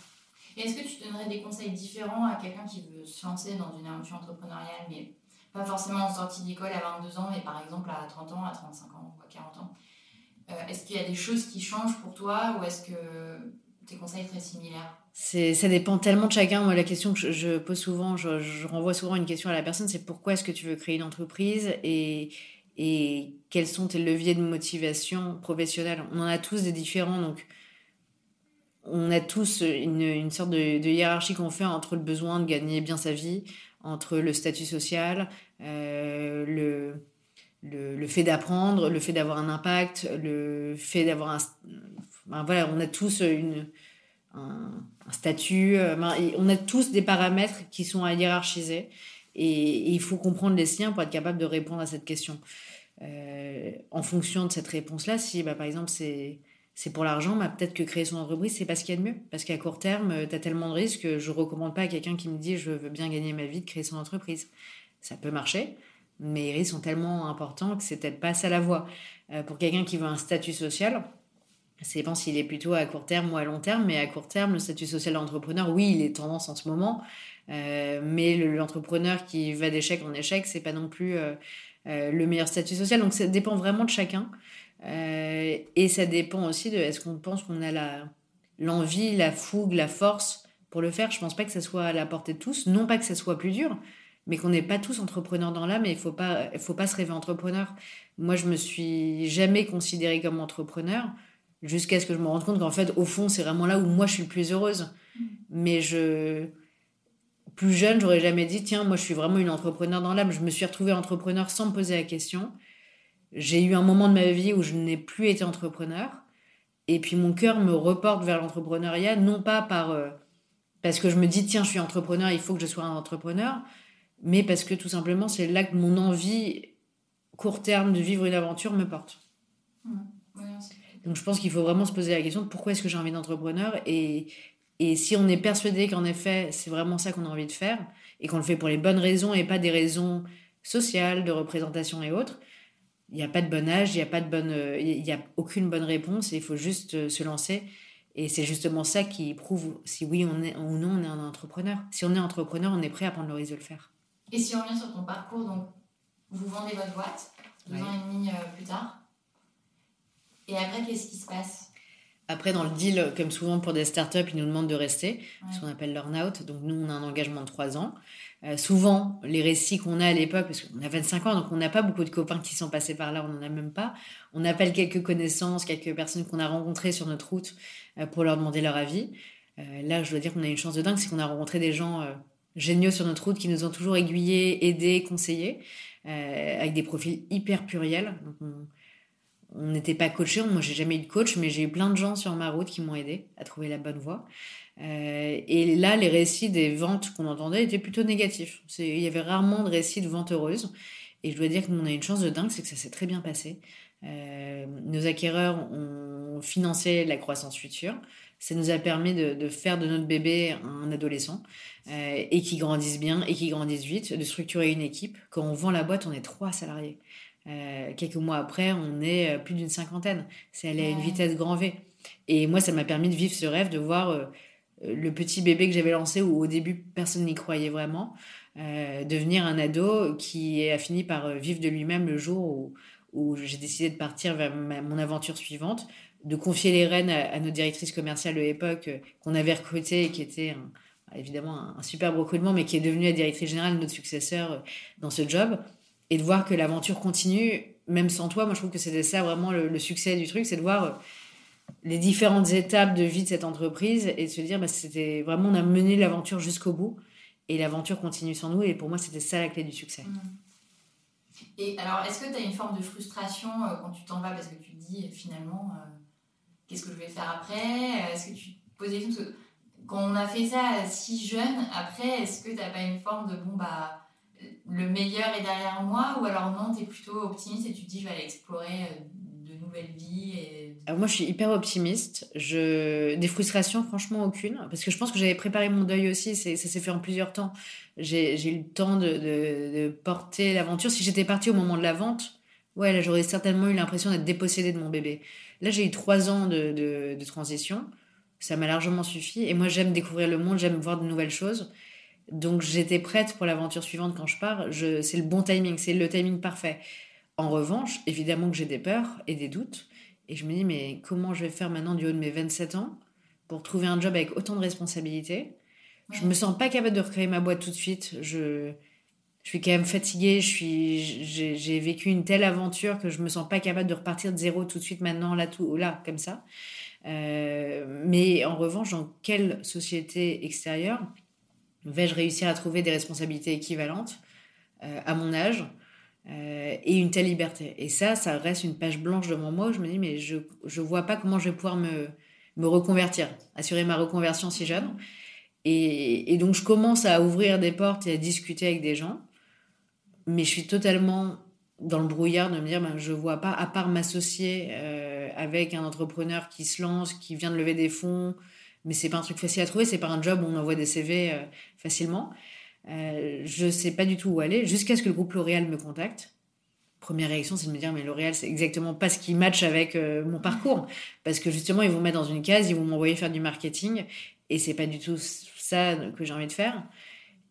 Est-ce que tu donnerais des conseils différents à quelqu'un qui veut se lancer dans une aventure entrepreneuriale, mais pas forcément en sortie d'école à 22 ans, mais par exemple à 30 ans, à 35 ans ou à 40 ans? Euh, Est-ce qu'il y a des choses qui changent pour toi ou est-ce que tes conseils seraient similaires?
C'est, ça dépend tellement de chacun. Moi, la question que je, je pose souvent, je, je renvoie souvent une question à la personne, c'est pourquoi est-ce que tu veux créer une entreprise et, et quels sont tes leviers de motivation professionnelle? On en a tous des différents, donc on a tous une, sorte de, hiérarchie qu'on fait entre le besoin de gagner bien sa vie, entre le statut social, euh, le, le, fait d'apprendre, le fait d'avoir un impact, le fait d'avoir un... voilà, on a tous une, un, statut, euh, on a tous des paramètres qui sont à hiérarchiser et, et il faut comprendre les siens pour être capable de répondre à cette question. Euh, en fonction de cette réponse-là, si bah, par exemple c'est c'est pour l'argent, bah, peut-être que créer son entreprise, c'est pas ce qu'il y a de mieux. Parce qu'à court terme, tu as tellement de risques que je recommande pas à quelqu'un qui me dit je veux bien gagner ma vie de créer son entreprise. Ça peut marcher, mais les risques sont tellement importants que c'est peut-être pas ça la voie. Euh, pour quelqu'un qui veut un statut social, ça dépend s'il est plutôt à court terme ou à long terme, mais à court terme, le statut social d'entrepreneur, oui, il est tendance en ce moment, euh, mais le- l'entrepreneur qui va d'échec en échec, c'est pas non plus euh, euh, le meilleur statut social. Donc ça dépend vraiment de chacun. Euh, et ça dépend aussi de est-ce qu'on pense qu'on a la l'envie, la fougue, la force pour le faire? Je pense pas que ça soit à la portée de tous. Non pas que ça soit plus dur, mais qu'on n'est pas tous entrepreneurs dans l'âme et il faut pas, faut pas se rêver entrepreneur. Moi, je me suis jamais considérée comme entrepreneur jusqu'à ce que je me rende compte qu'en fait, au fond, c'est vraiment là où moi je suis le plus heureuse. Mais je, plus jeune, j'aurais jamais dit, tiens, moi je suis vraiment une entrepreneur dans l'âme. Je me suis retrouvée entrepreneur sans me poser la question. J'ai eu un moment de ma vie où je n'ai plus été entrepreneur. Et puis mon cœur me reporte vers l'entrepreneuriat, non pas par, euh, parce que je me dis, tiens, je suis entrepreneur, il faut que je sois un entrepreneur, mais parce que tout simplement, c'est là que mon envie court terme de vivre une aventure me porte. Donc je pense qu'il faut vraiment se poser la question de pourquoi est-ce que j'ai envie d'entrepreneur et, et si on est persuadé qu'en effet c'est vraiment ça qu'on a envie de faire et qu'on le fait pour les bonnes raisons et pas des raisons sociales, de représentation et autres, il n'y a pas de bon âge, il n'y a, pas de bonne, euh, il a aucune bonne réponse il faut juste euh, se lancer. Et c'est justement ça qui prouve si oui on est, ou non on est un entrepreneur. Si on est entrepreneur, on est prêt à prendre le risque de le faire.
Et si on revient sur ton parcours, donc vous vendez votre boîte deux
Ouais.
ans et demi euh, plus tard. Et après, qu'est-ce qui se passe?
Après, dans le deal, comme souvent pour des startups, ils nous demandent de rester, ce qu'on appelle l'earn-out. Donc, nous, on a un engagement de trois ans. Euh, souvent, les récits qu'on a à l'époque, parce qu'on a 25 ans, donc on n'a pas beaucoup de copains qui sont passés par là, on n'en a même pas. On appelle quelques connaissances, quelques personnes qu'on a rencontrées sur notre route euh, pour leur demander leur avis. Euh, là, je dois dire qu'on a une chance de dingue, c'est qu'on a rencontré des gens géniaux sur notre route qui nous ont toujours aiguillés, aidés, conseillés, avec des profils hyper pluriels. On, on n'était pas coachés. Moi, j'ai jamais eu de coach, mais j'ai eu plein de gens sur ma route qui m'ont aidé à trouver la bonne voie. Euh, et là, les récits des ventes qu'on entendait étaient plutôt négatifs. Il y avait rarement de récits de ventes heureuses. Et je dois dire qu'on a une chance de dingue, c'est que ça s'est très bien passé. Euh, nos acquéreurs ont financé la croissance future. Ça nous a permis de, de faire de notre bébé un adolescent euh, et qui grandisse bien et qui grandisse vite, de structurer une équipe. Quand on vend la boîte, on est trois salariés. Euh, quelques mois après, on est plus d'une cinquantaine. C'est allé à une vitesse grand V. Et moi, ça m'a permis de vivre ce rêve, de voir le petit bébé que j'avais lancé, où au début, personne n'y croyait vraiment, euh, devenir un ado qui a fini par euh, vivre de lui-même le jour où, j'ai décidé de partir vers mon aventure suivante, de confier les rênes à, à nos directrices commerciales de l'époque euh, qu'on avait recrutées et qui était un- évidemment un, un superbe recrutement, mais qui est devenue la directrice générale, notre successeur euh, dans ce job, et de voir que l'aventure continue, même sans toi. Moi, je trouve que c'était ça vraiment le, succès du truc, c'est de voir euh, les différentes étapes de vie de cette entreprise et de se dire, bah, c'était vraiment, on a mené l'aventure jusqu'au bout et l'aventure continue sans nous. Et pour moi, c'était ça la clé du succès.
Et alors, est-ce que tu as une forme de frustration quand tu t'en vas parce que tu te dis finalement, qu'est-ce que je vais faire après? Est-ce que tu te poses des quand on a fait ça si jeune, après, est-ce que tu n'as pas une forme de bon, bah, le meilleur est derrière moi? Ou alors non, tu es plutôt optimiste et tu te dis, je vais aller explorer de nouvelles vies et...
moi, je suis hyper optimiste. Je... Des frustrations, franchement, aucune. Parce que je pense que j'avais préparé mon deuil aussi. Ça s'est fait en plusieurs temps. J'ai eu le temps de, porter l'aventure. Si j'étais partie au moment de la vente, ouais, là, j'aurais certainement eu l'impression d'être dépossédée de mon bébé. Là, j'ai eu trois ans de, transition. Ça m'a largement suffi. Et moi, j'aime découvrir le monde, j'aime voir de nouvelles choses. Donc, j'étais prête pour l'aventure suivante quand je pars. C'est le bon timing, c'est le timing parfait. En revanche, évidemment que j'ai des peurs et des doutes. Et je me dis, mais comment je vais faire maintenant du haut de mes 27 ans pour trouver un job avec autant de responsabilités? Je me sens pas capable de recréer ma boîte tout de suite. Je, je suis quand même fatiguée. Je suis, j'ai, j'ai vécu une telle aventure que je me sens pas capable de repartir de zéro tout de suite maintenant, là, tout, là, comme ça. Euh, mais en revanche, dans quelle société extérieure vais-je réussir à trouver des responsabilités équivalentes? Euh, à mon âge euh, et une telle liberté Et ça, ça reste une page blanche devant moi où je me dis, mais je ne vois pas comment je vais pouvoir me, me reconvertir, assurer ma reconversion si jeune. Et, et, donc, je commence à ouvrir des portes et à discuter avec des gens, mais je suis totalement dans le brouillard de me dire, ben, je vois pas, à part m'associer euh, avec un entrepreneur qui se lance, qui vient de lever des fonds, mais c'est pas un truc facile à trouver, c'est pas un job où on envoie des CV euh, facilement. Euh, je sais pas du tout où aller, jusqu'à ce que le groupe L'Oréal me contacte. Première réaction, c'est de me dire, mais L'Oréal, c'est exactement pas ce qui match avec euh, mon parcours. Parce que justement, ils vont me mettre dans une case, ils vont m'envoyer faire du marketing, et c'est pas du tout ça que j'ai envie de faire.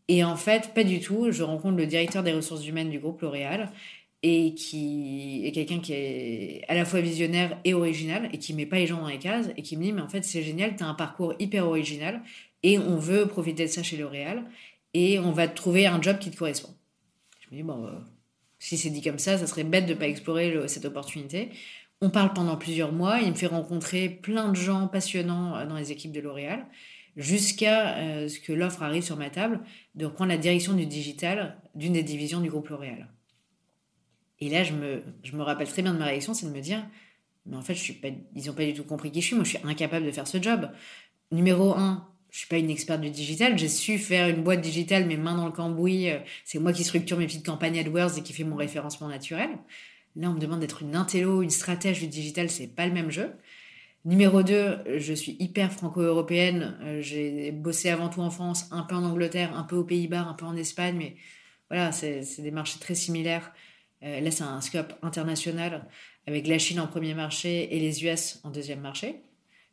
Et en fait, pas du tout. Je rencontre le directeur des ressources humaines du groupe L'Oréal et qui est quelqu'un qui est à la fois visionnaire et original et qui met pas les gens dans les cases et qui me dit mais en fait c'est génial, tu as un parcours hyper original et on veut profiter de ça chez L'Oréal et on va trouver un job qui te correspond. Je me dis bon bah, si c'est dit comme ça, ça serait bête de pas explorer cette opportunité. On parle pendant plusieurs mois, il me fait rencontrer plein de gens passionnants euh, dans les équipes de L'Oréal jusqu'à euh, ce que l'offre arrive sur ma table de reprendre la direction du digital d'une des divisions du groupe L'Oréal. Et là, je me, je me rappelle très bien de ma réaction, c'est de me dire, mais en fait, ils n'ont pas du tout compris qui je suis. Moi, je suis incapable de faire ce job. Numéro un, je suis pas une experte du digital. J'ai su faire une boîte digitale, mes mains dans le cambouis. C'est moi qui structure mes petites campagnes AdWords et qui fait mon référencement naturel. Là, on me demande d'être une intello, une stratège du digital, c'est pas le même jeu. Numéro 2, je suis hyper franco-européenne. Euh, j'ai bossé avant tout en France, un peu en Angleterre, un peu aux Pays-Bas, un peu en Espagne, mais voilà, c'est des marchés très similaires. Euh, là, c'est un scope international avec la Chine en premier marché et les US en deuxième marché.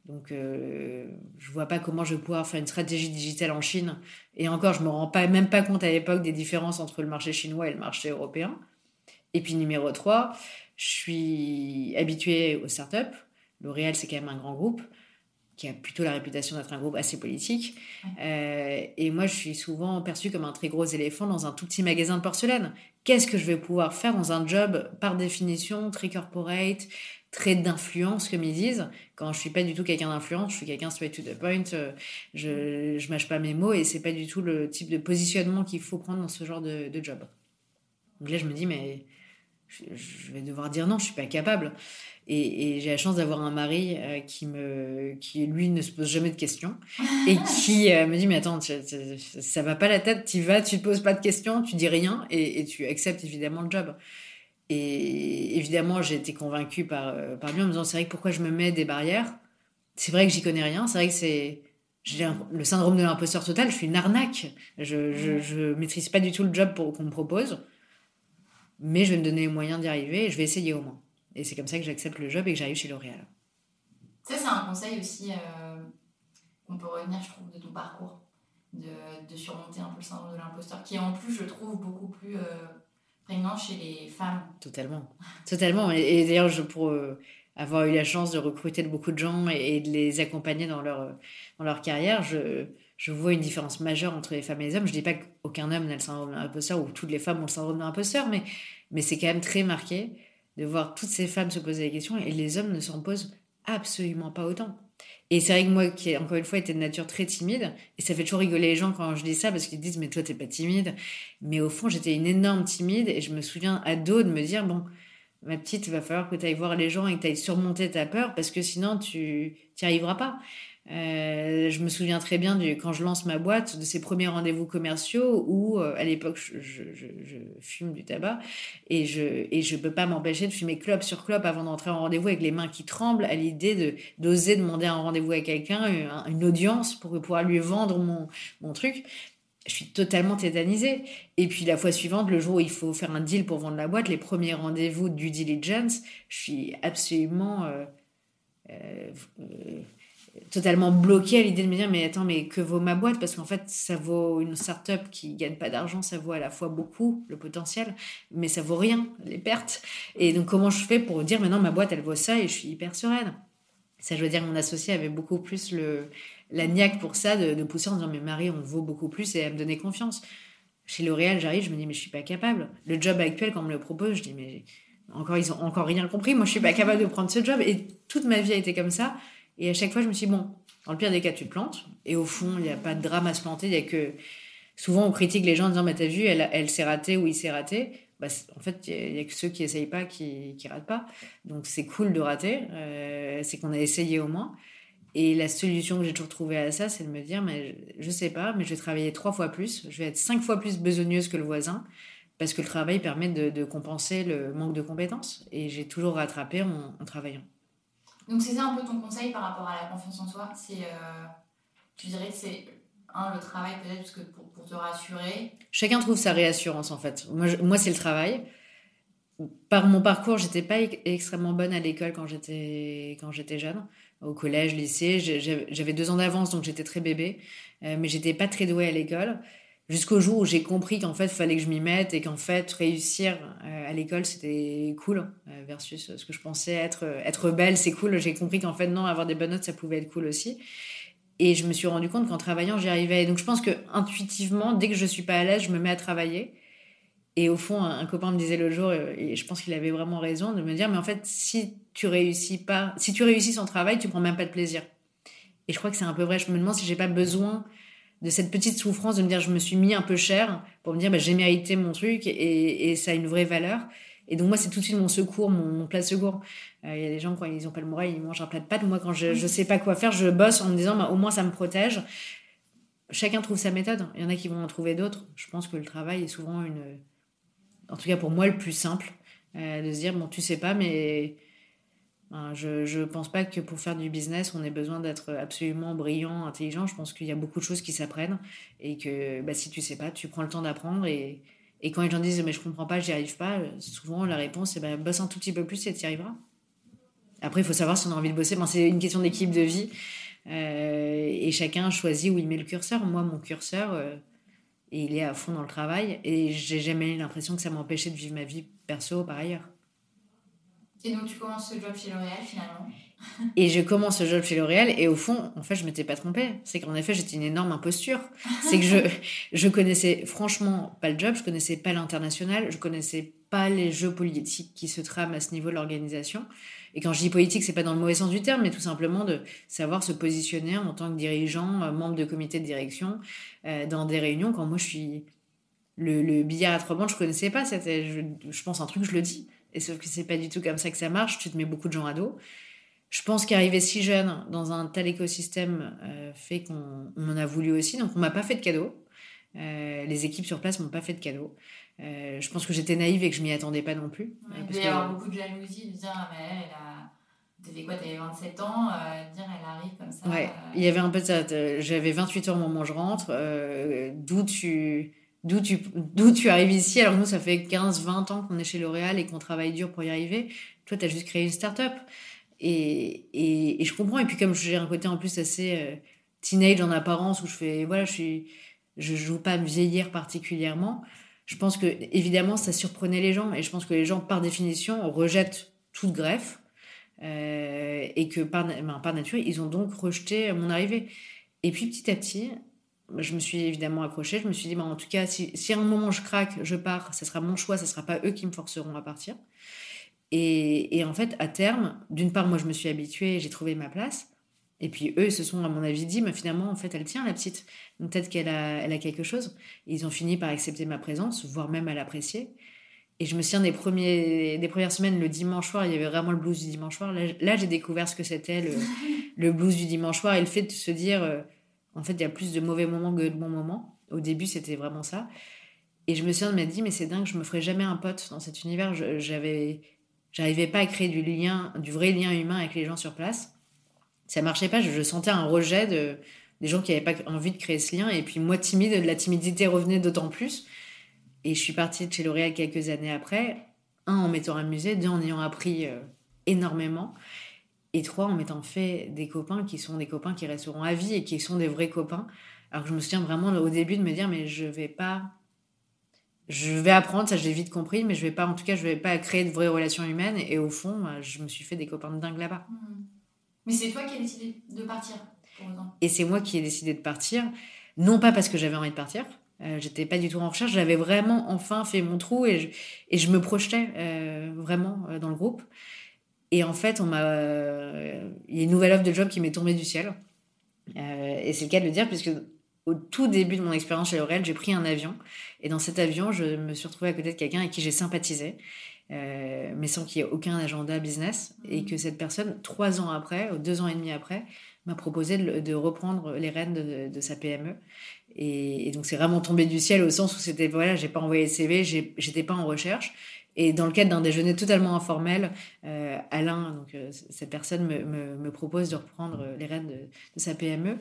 Donc, euh, je vois pas comment je vais pouvoir faire une stratégie digitale en Chine. Et encore, je me rends pas, même pas compte à l'époque des différences entre le marché chinois et le marché européen. Et puis, numéro 3, je suis habituée aux startups. L'Oréal, c'est quand même un grand groupe qui a plutôt la réputation d'être un groupe assez politique. Euh, et moi, je suis souvent perçue comme un très gros éléphant dans un tout petit magasin de porcelaine. Qu'est-ce que je vais pouvoir faire dans un job, par définition, très corporate, très d'influence, comme ils disent Quand je suis pas du tout quelqu'un d'influence, je suis quelqu'un straight to the point, euh, je, je mâche pas mes mots et c'est pas du tout le type de positionnement qu'il faut prendre dans ce genre de, job. Donc là, je me dis, mais je vais devoir dire non, je suis pas capable. Et, j'ai la chance d'avoir un mari euh, qui, me, qui, lui, ne se pose jamais de questions et qui euh, me dit Mais attends, ça va pas la tête, tu vas, tu te poses pas de questions, tu dis rien et, tu acceptes évidemment le job. Et évidemment, j'ai été convaincue par, euh, par lui en me disant C'est vrai que pourquoi je me mets des barrières? C'est vrai que j'y connais rien, c'est vrai que c'est. J'ai le syndrome de l'imposteur total, je suis une arnaque. Je, je, je maîtrise pas du tout le job qu'on me propose, mais je vais me donner les moyens d'y arriver et je vais essayer au moins. Et c'est comme ça que j'accepte le job et que j'arrive chez L'Oréal.
Ça, c'est un conseil aussi euh, qu'on peut retenir, je trouve, de ton parcours, de, de, surmonter un peu le syndrome de l'imposteur, qui en plus, je trouve, beaucoup plus euh, chez les femmes.
Totalement. Totalement. Et, d'ailleurs, pour euh, avoir eu la chance de recruter beaucoup de gens et, de les accompagner dans leur, dans leur carrière, je, je vois une différence majeure entre les femmes et les hommes. Je ne dis pas qu'aucun homme n'a le syndrome de l'imposteur ou toutes les femmes ont le syndrome de l'imposteur, mais, mais c'est quand même très marqué de voir toutes ces femmes se poser des questions et les hommes ne s'en posent absolument pas autant. Et c'est vrai que moi, qui encore une fois était de nature très timide, et ça fait toujours rigoler les gens quand je dis ça parce qu'ils disent mais toi t'es pas timide. Mais au fond, j'étais une énorme timide et je me souviens ado de me dire bon, ma petite, il va falloir que tu ailles voir les gens et que tu ailles surmonter ta peur parce que sinon tu n'y arriveras pas. Euh, je me souviens très bien quand je lance ma boîte de ces premiers rendez-vous commerciaux où euh, à l'époque je, fume du tabac et je je peux pas m'empêcher de fumer clope sur clope avant d'entrer en rendez-vous avec les mains qui tremblent à l'idée d'oser demander un rendez-vous à quelqu'un une, audience pour pouvoir lui vendre mon truc je suis totalement tétanisée. Et puis la fois suivante, le jour où il faut faire un deal pour vendre la boîte, les premiers rendez-vous du diligence, je suis absolument euh, totalement bloquée à l'idée de me dire mais attends mais que vaut ma boîte? Parce qu'en fait ça vaut une start-up qui gagne pas d'argent ça vaut à la fois beaucoup le potentiel mais ça vaut rien les pertes. Et donc comment je fais pour dire maintenant ma boîte elle vaut ça et je suis hyper sereine? Ça je veux dire mon associé avait beaucoup plus le la niaque pour ça de, pousser en disant mais Marie on vaut beaucoup plus et à me donner confiance. Chez L'Oréal j'arrive je me dis mais je suis pas capable. Le job actuel quand on me le propose je dis mais encore ils ont encore rien compris. Moi je suis pas capable de prendre ce job. Et toute ma vie a été comme ça et à chaque fois je me suis dit bon dans le pire des cas tu te plantes et au fond il n'y a pas de drame à se planter il y a que souvent on critique les gens en disant mais t'as vu elle, elle s'est ratée ou il s'est raté bah, en fait, il n'y a, que ceux qui essayent pas qui, qui ratent pas. Donc, c'est cool de rater. Euh, c'est qu'on a essayé au moins. Et la solution que j'ai toujours trouvée à ça, c'est de me dire, mais je sais pas, mais je vais travailler trois fois plus, je vais être cinq fois plus besogneuse que le voisin, parce que le travail permet de, compenser le manque de compétences. Et j'ai toujours rattrapé en, travaillant.
Donc c'est ça un peu ton conseil par rapport à la confiance en soi C'est, euh, tu dirais que c'est un le travail peut-être que pour, te rassurer.
Chacun trouve sa réassurance en fait. Moi, moi c'est le travail. Par mon parcours, j'étais pas extrêmement bonne à l'école quand j'étais quand j'étais jeune au collège, lycée. J'avais deux ans d'avance, donc j'étais très bébé, euh, mais j'étais pas très douée à l'école. Jusqu'au jour où j'ai compris qu'en fait, il fallait que je m'y mette et qu'en fait, réussir euh, à l'école, c'était cool, euh, versus ce que je pensais être, être belle, c'est cool. J'ai compris qu'en fait, non, avoir des bonnes notes, ça pouvait être cool aussi. Et je me suis rendu compte qu'en travaillant, j'y arrivais. Donc, je pense que intuitivement, dès que je suis pas à l'aise, je me mets à travailler. Et au fond, un, copain me disait le jour, euh, et je pense qu'il avait vraiment raison, de me dire, mais en fait, si tu réussis pas, si tu réussis son travail, tu prends même pas de plaisir. Et je crois que c'est un peu vrai. Je me demande si j'ai pas besoin de cette petite souffrance de me dire, je me suis mis un peu cher pour me dire, bah, j'ai mérité mon truc et, et, ça a une vraie valeur. Et donc moi, c'est tout de suite mon secours, mon, plat de secours. Euh, il y a des gens, quand ils ont pas le moral, ils mangent un plat de pâtes. Moi, quand je, je sais pas quoi faire, je bosse en me disant, bah, au moins ça me protège. Chacun trouve sa méthode. Il y en a qui vont en trouver d'autres. Je pense que le travail est souvent une, en tout cas pour moi, le plus simple, euh, de se dire, bon, tu sais pas, mais je ne pense pas que pour faire du business, on ait besoin d'être absolument brillant, intelligent. Je pense qu'il y a beaucoup de choses qui s'apprennent et que bah, si tu sais pas, tu prends le temps d'apprendre. Et, quand les gens disent, mais je comprends pas, j'y arrive pas, souvent la réponse est, bah, bosse un tout petit peu plus et tu y arriveras. Après, il faut savoir si on a envie de bosser. Ben, c'est une question d'équipe de vie. Euh, et chacun choisit où il met le curseur. Moi, mon curseur, euh, il est à fond dans le travail. Et j'ai jamais eu l'impression que ça m'empêchait de vivre ma vie perso par ailleurs.
Et donc tu commences ce job chez L'Oréal finalement
Et je commence ce job chez L'Oréal et au fond, en fait, je m'étais pas trompée. C'est qu'en effet, j'étais une énorme imposture. C'est que je, je connaissais franchement pas le job, je connaissais pas l'international, je connaissais pas les jeux politiques qui se trament à ce niveau de l'organisation. Et quand je dis politique, c'est pas dans le mauvais sens du terme, mais tout simplement de savoir se positionner en tant que dirigeant, euh, membre de comité de direction, euh, dans des réunions. Quand moi, je suis le, billard à trois bandes, je connaissais pas. C'était, je, pense un truc, je le dis. Et sauf que c'est pas du tout comme ça que ça marche. Tu te mets beaucoup de gens à dos. Je pense qu'arriver si jeune dans un tel écosystème euh, fait qu'on en a voulu aussi. Donc on m'a pas fait de cadeau. les équipes sur place m'ont pas fait de cadeau. Euh, je pense que j'étais naïve et que je m'y attendais pas non plus.
il peut y avoir beaucoup de jalousie de dire ah, mais elle, a... T'avais quoi T'avais 27 ans, euh, dire elle arrive comme ça.
Ouais, euh. il y avait un peu de ça. J'avais 28 ans au moment où je rentre. d'où tu d'où tu d'où tu arrives ici Alors nous, ça fait 15-20 ans qu'on est chez L'Oréal et qu'on travaille dur pour y arriver. Toi, tu as juste créé une start-up. Et, et, et, je comprends. Et puis comme j'ai un côté en plus assez teenage en apparence où je fais voilà, je suis je joue pas à me vieillir particulièrement je pense que évidemment ça surprenait les gens et je pense que les gens par définition rejettent toute greffe euh, et que par, ben, par nature ils ont donc rejeté mon arrivée. Et puis petit à petit, je me suis évidemment accrochée. Je me suis dit, ben, en tout cas, si, si à un moment je craque, je pars, ce sera mon choix, ce sera pas eux qui me forceront à partir. Et, et en fait, à terme, d'une part, moi je me suis habituée, j'ai trouvé ma place. Et puis eux se sont, à mon avis, dit, mais finalement, en fait, elle tient, la petite. Peut-être qu'elle a, elle a quelque chose. ils ont fini par accepter ma présence, voire même à l'apprécier. Et je me souviens des, premiers, des premières semaines, le dimanche soir, il y avait vraiment le blues du dimanche soir. Là, j'ai découvert ce que c'était, le, le, blues du dimanche soir, et le fait de se dire, euh, en fait, il y a plus de mauvais moments que de bons moments. Au début, c'était vraiment ça. Et je me me dire, mais c'est dingue, je me ferais jamais un pote dans cet univers. J'avais, j'arrivais pas à créer du lien, du vrai lien humain avec les gens sur place. Ça marchait pas. Je, sentais un rejet de des gens qui n'avaient pas envie de créer ce lien. Et puis moi, timide, de la timidité revenait d'autant plus. Et je suis partie de chez L'Oréal quelques années après. Un, en m'étant amusée. Deux, en ayant appris euh, énormément. Et trois, en m'étant fait des copains qui sont des copains qui resteront à vie et qui sont des vrais copains. Alors que je me souviens vraiment au début de me dire, mais je vais pas. Je vais apprendre, ça je l'ai vite compris, mais je vais pas, en tout cas, je vais pas créer de vraies relations humaines. Et au fond, je me suis fait des copains de dingue là-bas.
Mmh. Mais c'est toi qui as décidé de partir,
Et c'est moi qui ai décidé de partir. Non pas parce que j'avais envie de partir, euh, j'étais pas du tout en recherche. J'avais vraiment enfin fait mon trou et je, et je me projetais euh, vraiment euh, dans le groupe. Et en fait, on m'a, il y a une nouvelle offre de job qui m'est tombée du ciel. et c'est le cas de le dire puisque au tout début de mon expérience chez L'Oréal, j'ai pris un avion. Et dans cet avion, je me suis retrouvée à côté de quelqu'un avec qui j'ai sympathisé, mais sans qu'il y ait aucun agenda business. Et que cette personne, trois ans après, ou deux ans et demi après, m'a proposé de, reprendre les rênes de, de sa PME. Et, donc c'est vraiment tombé du ciel au sens où c'était voilà, j'ai pas envoyé le CV, j'étais pas en recherche. Et dans le cadre d'un déjeuner totalement informel, euh, Alain, donc euh, cette personne me, propose de reprendre les rênes de, sa PME.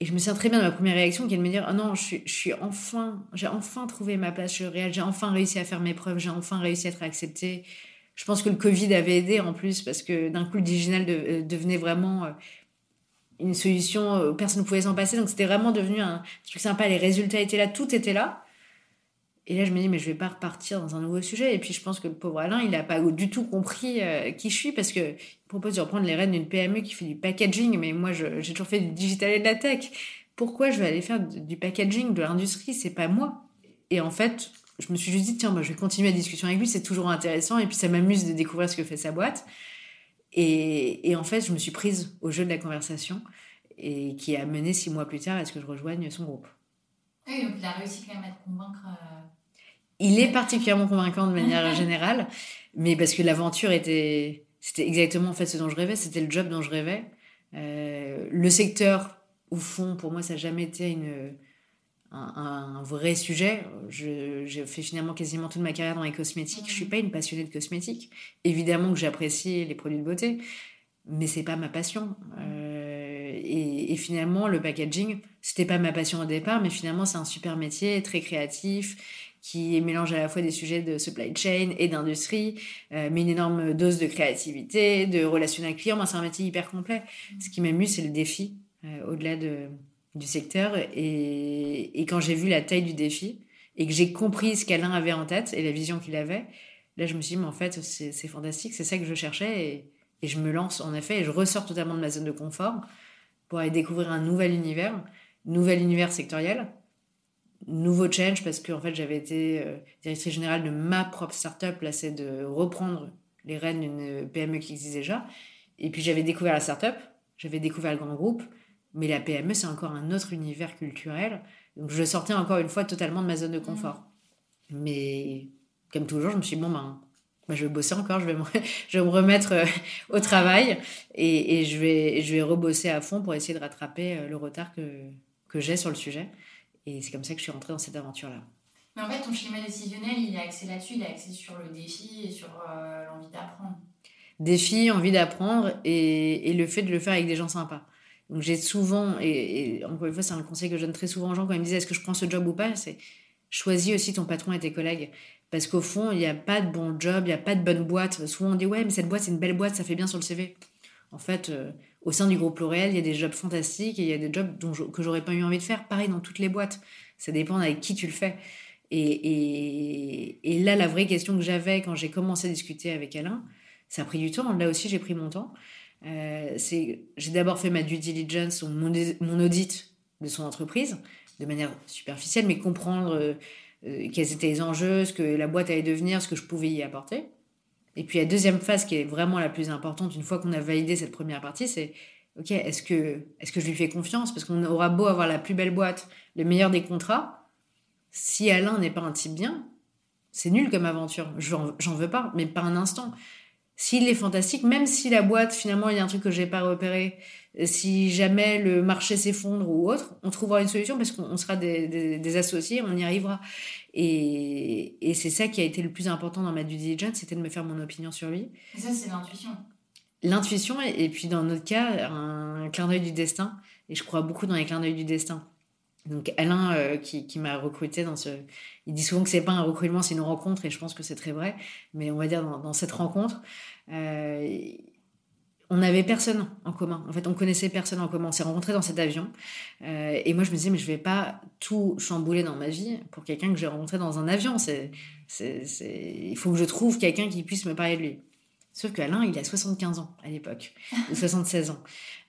Et je me souviens très bien de ma première réaction qui est de me dire oh non, je suis, enfin, j'ai enfin trouvé ma place chez Réal, j'ai enfin réussi à faire mes preuves, j'ai enfin réussi à être acceptée. Je pense que le Covid avait aidé en plus parce que d'un coup le digital de, devenait vraiment euh, une solution, euh, personne ne pouvait s'en passer. Donc c'était vraiment devenu un truc sympa. Les résultats étaient là, tout était là. Et là, je me dis, mais je vais pas repartir dans un nouveau sujet. Et puis, je pense que le pauvre Alain, il n'a pas du tout compris euh, qui je suis parce qu'il propose de reprendre les rênes d'une PME qui fait du packaging. Mais moi, j'ai toujours fait du digital et de la tech. Pourquoi je vais aller faire du packaging, de l'industrie? C'est pas moi. Et en fait, je me suis juste dit, tiens, moi, je vais continuer la discussion avec lui. C'est toujours intéressant. Et puis, ça m'amuse de découvrir ce que fait sa boîte. Et, en fait, je me suis prise au jeu de la conversation et qui a mené six mois plus tard à ce que je rejoigne son groupe.
Oui, donc il a réussi quand même à te convaincre. Euh,
il est particulièrement convaincant de manière générale, mais parce que l'aventure était, c'était exactement en fait ce dont je rêvais, c'était le job dont je rêvais. Euh, le secteur, au fond, pour moi, ça n'a jamais été une, un, vrai sujet. J'ai fait finalement quasiment toute ma carrière dans les cosmétiques. Je suis pas une passionnée de cosmétiques. Évidemment que j'apprécie les produits de beauté, mais c'est pas ma passion. Euh, et, finalement, le packaging, c'était pas ma passion au départ, mais finalement, c'est un super métier, très créatif, qui mélange à la fois des sujets de supply chain et d'industrie, euh, mais une énorme dose de créativité, de relationnel client. c'est un métier hyper complet. Ce qui m'amuse, c'est le défi, euh, au-delà de du secteur. Et, quand j'ai vu la taille du défi et que j'ai compris ce qu'Alain avait en tête et la vision qu'il avait, là, je me suis dit, mais en fait, c'est fantastique, c'est ça que je cherchais. Et, je me lance, en effet, et je ressors totalement de ma zone de confort pour aller découvrir un nouvel univers, nouvel univers sectoriel, nouveau change, parce que en fait, j'avais été euh, directrice générale de ma propre startup. Là, c'est de reprendre les rênes d'une PME qui existe déjà. Et puis, j'avais découvert la startup, j'avais découvert le grand groupe. Mais la PME, c'est encore un autre univers culturel. Donc je sortais encore une fois totalement de ma zone de confort. Mais comme toujours, je me suis dit, bon, ben, ben je vais bosser encore, je vais me, je vais me remettre euh, au travail et, et, je, vais, je vais rebosser à fond pour essayer de rattraper euh, le retard que, que j'ai sur le sujet. Et c'est comme ça que je suis rentrée dans cette aventure-là.
Mais en fait, ton schéma décisionnel, il est axé là-dessus, il est axé sur le défi et sur euh, l'envie d'apprendre.
Défi, envie d'apprendre et, et, le fait de le faire avec des gens sympas. Donc j'ai souvent, et, encore une fois, c'est un conseil que je donne très souvent aux gens quand ils me disent est-ce que je prends ce job ou pas, c'est choisis aussi ton patron et tes collègues. Parce qu'au fond, il n'y a pas de bon job, il n'y a pas de bonne boîte. Souvent on dit ouais, mais cette boîte c'est une belle boîte, ça fait bien sur le CV. En fait, euh, au sein du groupe L'Oréal, il y a des jobs fantastiques et il y a des jobs dont je, que j'aurais pas eu envie de faire. Pareil dans toutes les boîtes. Ça dépend avec qui tu le fais. Et, là, la vraie question que j'avais quand j'ai commencé à discuter avec Alain, ça a pris du temps. Là aussi, j'ai pris mon temps. Euh, j'ai d'abord fait ma due diligence, mon, audit de son entreprise, de manière superficielle, mais comprendre euh, euh, quels étaient les enjeux, ce que la boîte allait devenir, ce que je pouvais y apporter. Et puis la deuxième phase qui est vraiment la plus importante, une fois qu'on a validé cette première partie, c'est ok, est-ce que, est que je lui fais confiance? Parce qu'on aura beau avoir la plus belle boîte, le meilleur des contrats, si Alain n'est pas un type bien, c'est nul comme aventure. J'en veux pas, mais pas un instant. S'il est fantastique, même si la boîte, finalement, il y a un truc que j'ai pas repéré, si jamais le marché s'effondre ou autre, on trouvera une solution parce qu'on sera des, associés, on y arrivera. Et, c'est ça qui a été le plus important dans ma due diligence, c'était de me faire mon opinion sur lui.
Et ça, c'est l'intuition.
L'intuition, et, puis dans notre cas, un, clin d'œil du destin. Et je crois beaucoup dans les clins d'œil du destin. Donc Alain, euh, qui, m'a recruté dans ce... Il dit souvent que c'est pas un recrutement, c'est une rencontre, et je pense que c'est très vrai. Mais on va dire dans, cette rencontre, euh, on n'avait personne en commun. En fait, on connaissait personne en commun. On s'est rencontrés dans cet avion. Euh, et moi, je me disais, mais je vais pas tout chambouler dans ma vie pour quelqu'un que j'ai rencontré dans un avion. Il faut que je trouve quelqu'un qui puisse me parler de lui. Sauf qu'Alain, il a 75 ans à l'époque, ou 76 ans.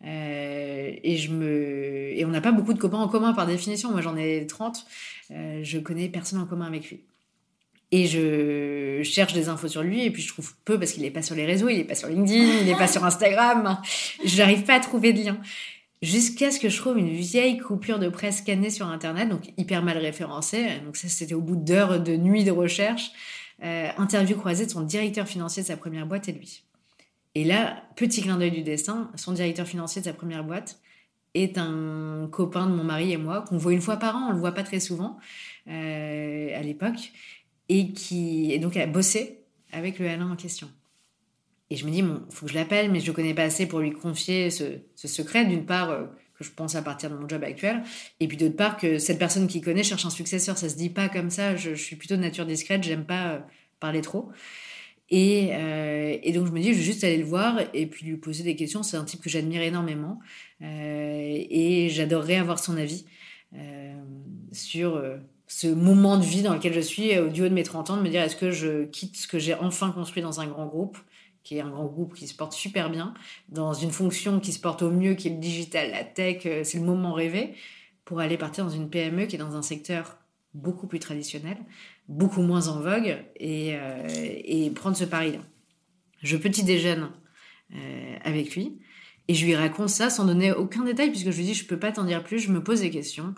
Euh, et, je me... et on n'a pas beaucoup de copains en commun par définition. Moi, j'en ai 30. Euh, je connais personne en commun avec lui. Et je cherche des infos sur lui et puis je trouve peu parce qu'il n'est pas sur les réseaux, il n'est pas sur LinkedIn, il n'est pas sur Instagram. Je n'arrive pas à trouver de lien. Jusqu'à ce que je trouve une vieille coupure de presse scannée sur Internet, donc hyper mal référencée. Donc ça, c'était au bout d'heures de nuit de recherche. Euh, interview croisée de son directeur financier de sa première boîte et lui. Et là, petit clin d'œil du destin, son directeur financier de sa première boîte est un copain de mon mari et moi, qu'on voit une fois par an, on le voit pas très souvent euh, à l'époque et qui est donc a bossé avec le Alain en question. Et je me dis, bon, faut que je l'appelle, mais je ne connais pas assez pour lui confier ce, secret, d'une part, euh, que je pense à partir de mon job actuel, et puis d'autre part, que cette personne qui connaît cherche un successeur. Ça se dit pas comme ça, je, suis plutôt de nature discrète, j'aime pas euh, parler trop. Et, euh, et, donc je me dis, je vais juste aller le voir et puis lui poser des questions. C'est un type que j'admire énormément et j'adorerais avoir son avis sur ce moment de vie dans lequel je suis au du haut de mes 30 ans, de me dire est-ce que je quitte ce que j'ai enfin construit dans un grand groupe, qui est un grand groupe qui se porte super bien, dans une fonction qui se porte au mieux, qui est le digital, la tech, euh, c'est le moment rêvé, pour aller partir dans une PME qui est dans un secteur beaucoup plus traditionnel, beaucoup moins en vogue, et, euh, et prendre ce pari-là. Je petit déjeune euh, avec lui. Et je lui raconte ça sans donner aucun détail, puisque je lui dis, je peux pas t'en dire plus, je me pose des questions.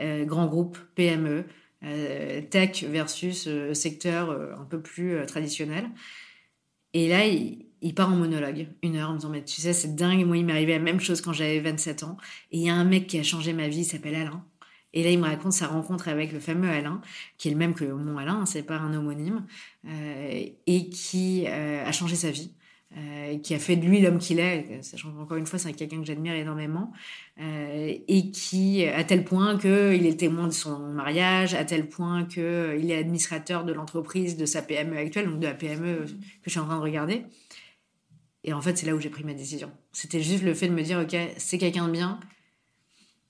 Euh, grand groupe, PME, euh, tech versus euh, secteur un peu plus traditionnel. Et là, il, part en monologue, une heure, en me disant, mais tu sais, c'est dingue, moi, il m'est arrivé la même chose quand j'avais 27 ans. Et il y a un mec qui a changé ma vie, il s'appelle Alain. Et là, il me raconte sa rencontre avec le fameux Alain, qui est le même que mon Alain, hein, c'est pas un homonyme, et qui a changé sa vie. Euh, qui a fait de lui l'homme qu'il est, sachant qu'encore une fois, c'est quelqu'un que j'admire énormément, euh, et qui, à tel point qu'il est témoin de son mariage, à tel point qu'il est administrateur de l'entreprise de sa PME actuelle, donc de la PME que je suis en train de regarder. Et en fait, c'est là où j'ai pris ma décision. C'était juste le fait de me dire, OK, c'est quelqu'un de bien.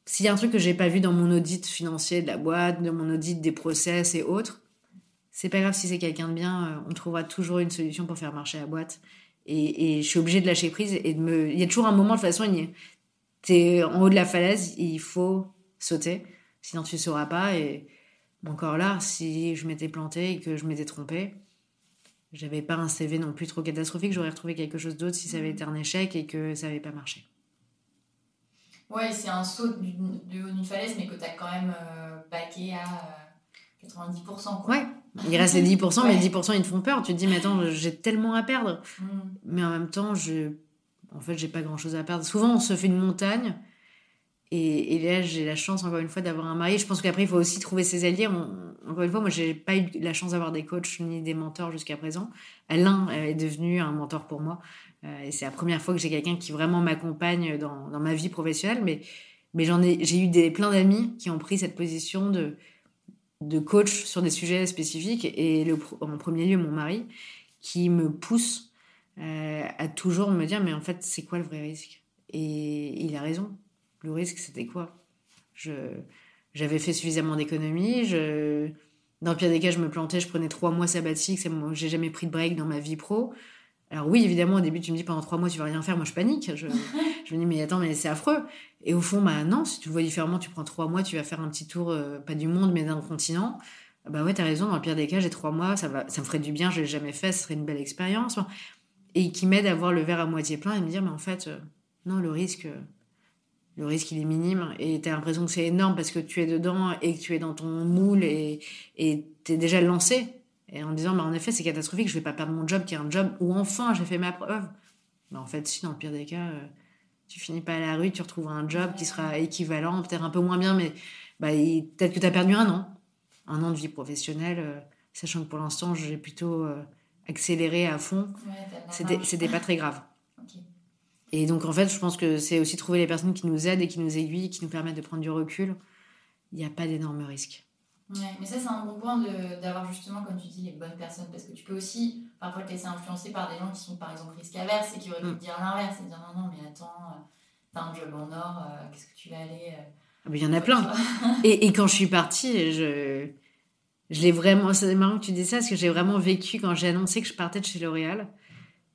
S'il y a un truc que j'ai pas vu dans mon audit financier de la boîte, de mon audit des process et autres, c'est pas grave si c'est quelqu'un de bien, euh, on trouvera toujours une solution pour faire marcher la boîte. Et, je suis obligée de lâcher prise et de me. Il y a toujours un moment, de toute façon, es en haut de la falaise, il faut sauter, sinon tu ne sauras pas. Et encore là, si je m'étais plantée et que je m'étais trompée, j'avais pas un CV non plus trop catastrophique, j'aurais retrouvé quelque chose d'autre si ça avait été un échec et que ça n'avait pas marché.
Ouais, c'est un saut de haut d'une falaise, mais que tu as quand même euh, baqué à 90%. Quoi.
Ouais, il reste les 10%, mais les 10% ils te font peur. Tu te dis, mais attends, j'ai tellement à perdre. Mm. Mais en même temps, je... en fait, j'ai pas grand chose à perdre. Souvent, on se fait une montagne. Et, et là, j'ai la chance, encore une fois, d'avoir un mari. Je pense qu'après, il faut aussi trouver ses alliés. encore une fois, moi, j'ai pas eu la chance d'avoir des coachs ni des mentors jusqu'à présent. Alain est devenu un mentor pour moi. Euh, et c'est la première fois que j'ai quelqu'un qui vraiment m'accompagne dans, dans, ma vie professionnelle. Mais, mais j'en ai, j'ai eu des, plein d'amis qui ont pris cette position de de coach sur des sujets spécifiques et en premier lieu mon mari qui me pousse euh, à toujours me dire mais en fait c'est quoi le vrai risque? Et il a raison. Le risque c'était quoi? Je j'avais fait suffisamment d'économies je dans le pire des cas je me plantais je prenais trois mois sabbatiques j'ai jamais pris de break dans ma vie pro alors oui, évidemment, au début, tu me dis pendant trois mois, tu vas rien faire. Moi, je panique. Je, je me dis, mais attends, mais c'est affreux. Et au fond, bah non, si tu vois différemment, tu prends trois mois, tu vas faire un petit tour, euh, pas du monde, mais d'un continent. Bah ouais, t'as raison, dans le pire des cas, j'ai trois mois, ça, va, ça me ferait du bien, je l'ai jamais fait, ce serait une belle expérience. Et qui m'aide à voir le verre à moitié plein et me dire, mais en fait, euh, non, le risque, le risque, il est minime et tu as l'impression que c'est énorme parce que tu es dedans et que tu es dans ton moule et tu es déjà lancé. Et en disant, bah, en effet, c'est catastrophique, je vais pas perdre mon job qui est un job où enfin j'ai fait ma preuve. Mais en fait, si, dans le pire des cas, euh, tu finis pas à la rue, tu retrouves un job qui sera équivalent, peut-être un peu moins bien, mais bah, peut-être que tu as perdu un an. Un an de vie professionnelle, euh, sachant que pour l'instant, j'ai plutôt euh, accéléré à fond. C'était pas très grave. Et donc, en fait, je pense que c'est aussi trouver les personnes qui nous aident et qui nous aiguillent, qui nous permettent de prendre du recul. Il n'y a pas d'énormes risques.
Ouais, mais ça, c'est un bon point d'avoir justement, comme tu dis, les bonnes personnes. Parce que tu peux aussi parfois te laisser influencer par des gens qui sont par exemple risque averse et qui auraient pu mm. te dire l'inverse et dire non, non, mais attends, euh, t'as un job en or, euh, qu'est-ce que tu vas aller. Euh,
ah, il y en a plein. et, et, quand je suis partie, je, je l'ai vraiment. C'est marrant que tu dis ça parce que j'ai vraiment vécu quand j'ai annoncé que je partais de chez L'Oréal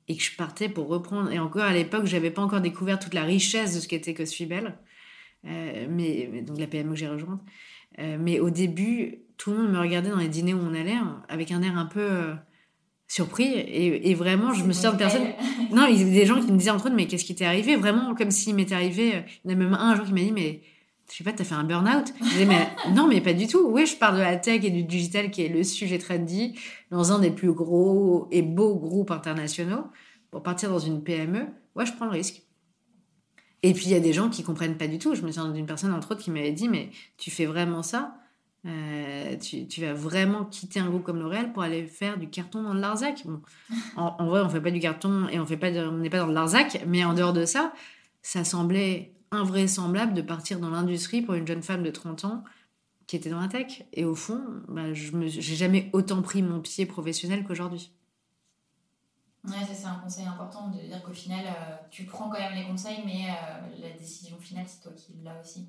et que je partais pour reprendre. Et encore à l'époque, j'avais pas encore découvert toute la richesse de ce qu'était. Euh, mais, mais, donc la PME que j'ai rejointe. Euh, mais au début, tout le monde me regardait dans les dîners où on allait hein, avec un air un peu euh, surpris. Et, vraiment, je me suis de personne. Non, il y avait des gens qui me disaient entre eux, mais qu'est-ce qui t'est arrivé? Vraiment, comme s'il m'était arrivé. Il y en a même un jour qui m'a dit, mais je sais pas, t'as fait un burn-out? Je disais, mais non, mais pas du tout. Oui, je pars de la tech et du digital qui est le sujet trendy dans un des plus gros et beaux groupes internationaux pour partir dans une PME. Ouais, je prends le risque. Et puis il y a des gens qui comprennent pas du tout. Je me souviens d'une personne entre autres qui m'avait dit mais tu fais vraiment ça euh, tu, tu, vas vraiment quitter un groupe comme L'Oréal pour aller faire du carton dans le Larzac. Bon, en, vrai, on fait pas du carton et on fait pas, on n'est pas dans le Larzac, mais en dehors de ça, ça semblait invraisemblable de partir dans l'industrie pour une jeune femme de 30 ans qui était dans la tech. Et au fond, bah, je n'ai jamais autant pris mon pied professionnel qu'aujourd'hui.
Ouais, ça c'est un conseil important de dire qu'au final, euh, tu prends quand même les conseils, mais euh, la décision finale, c'est toi qui l'as aussi.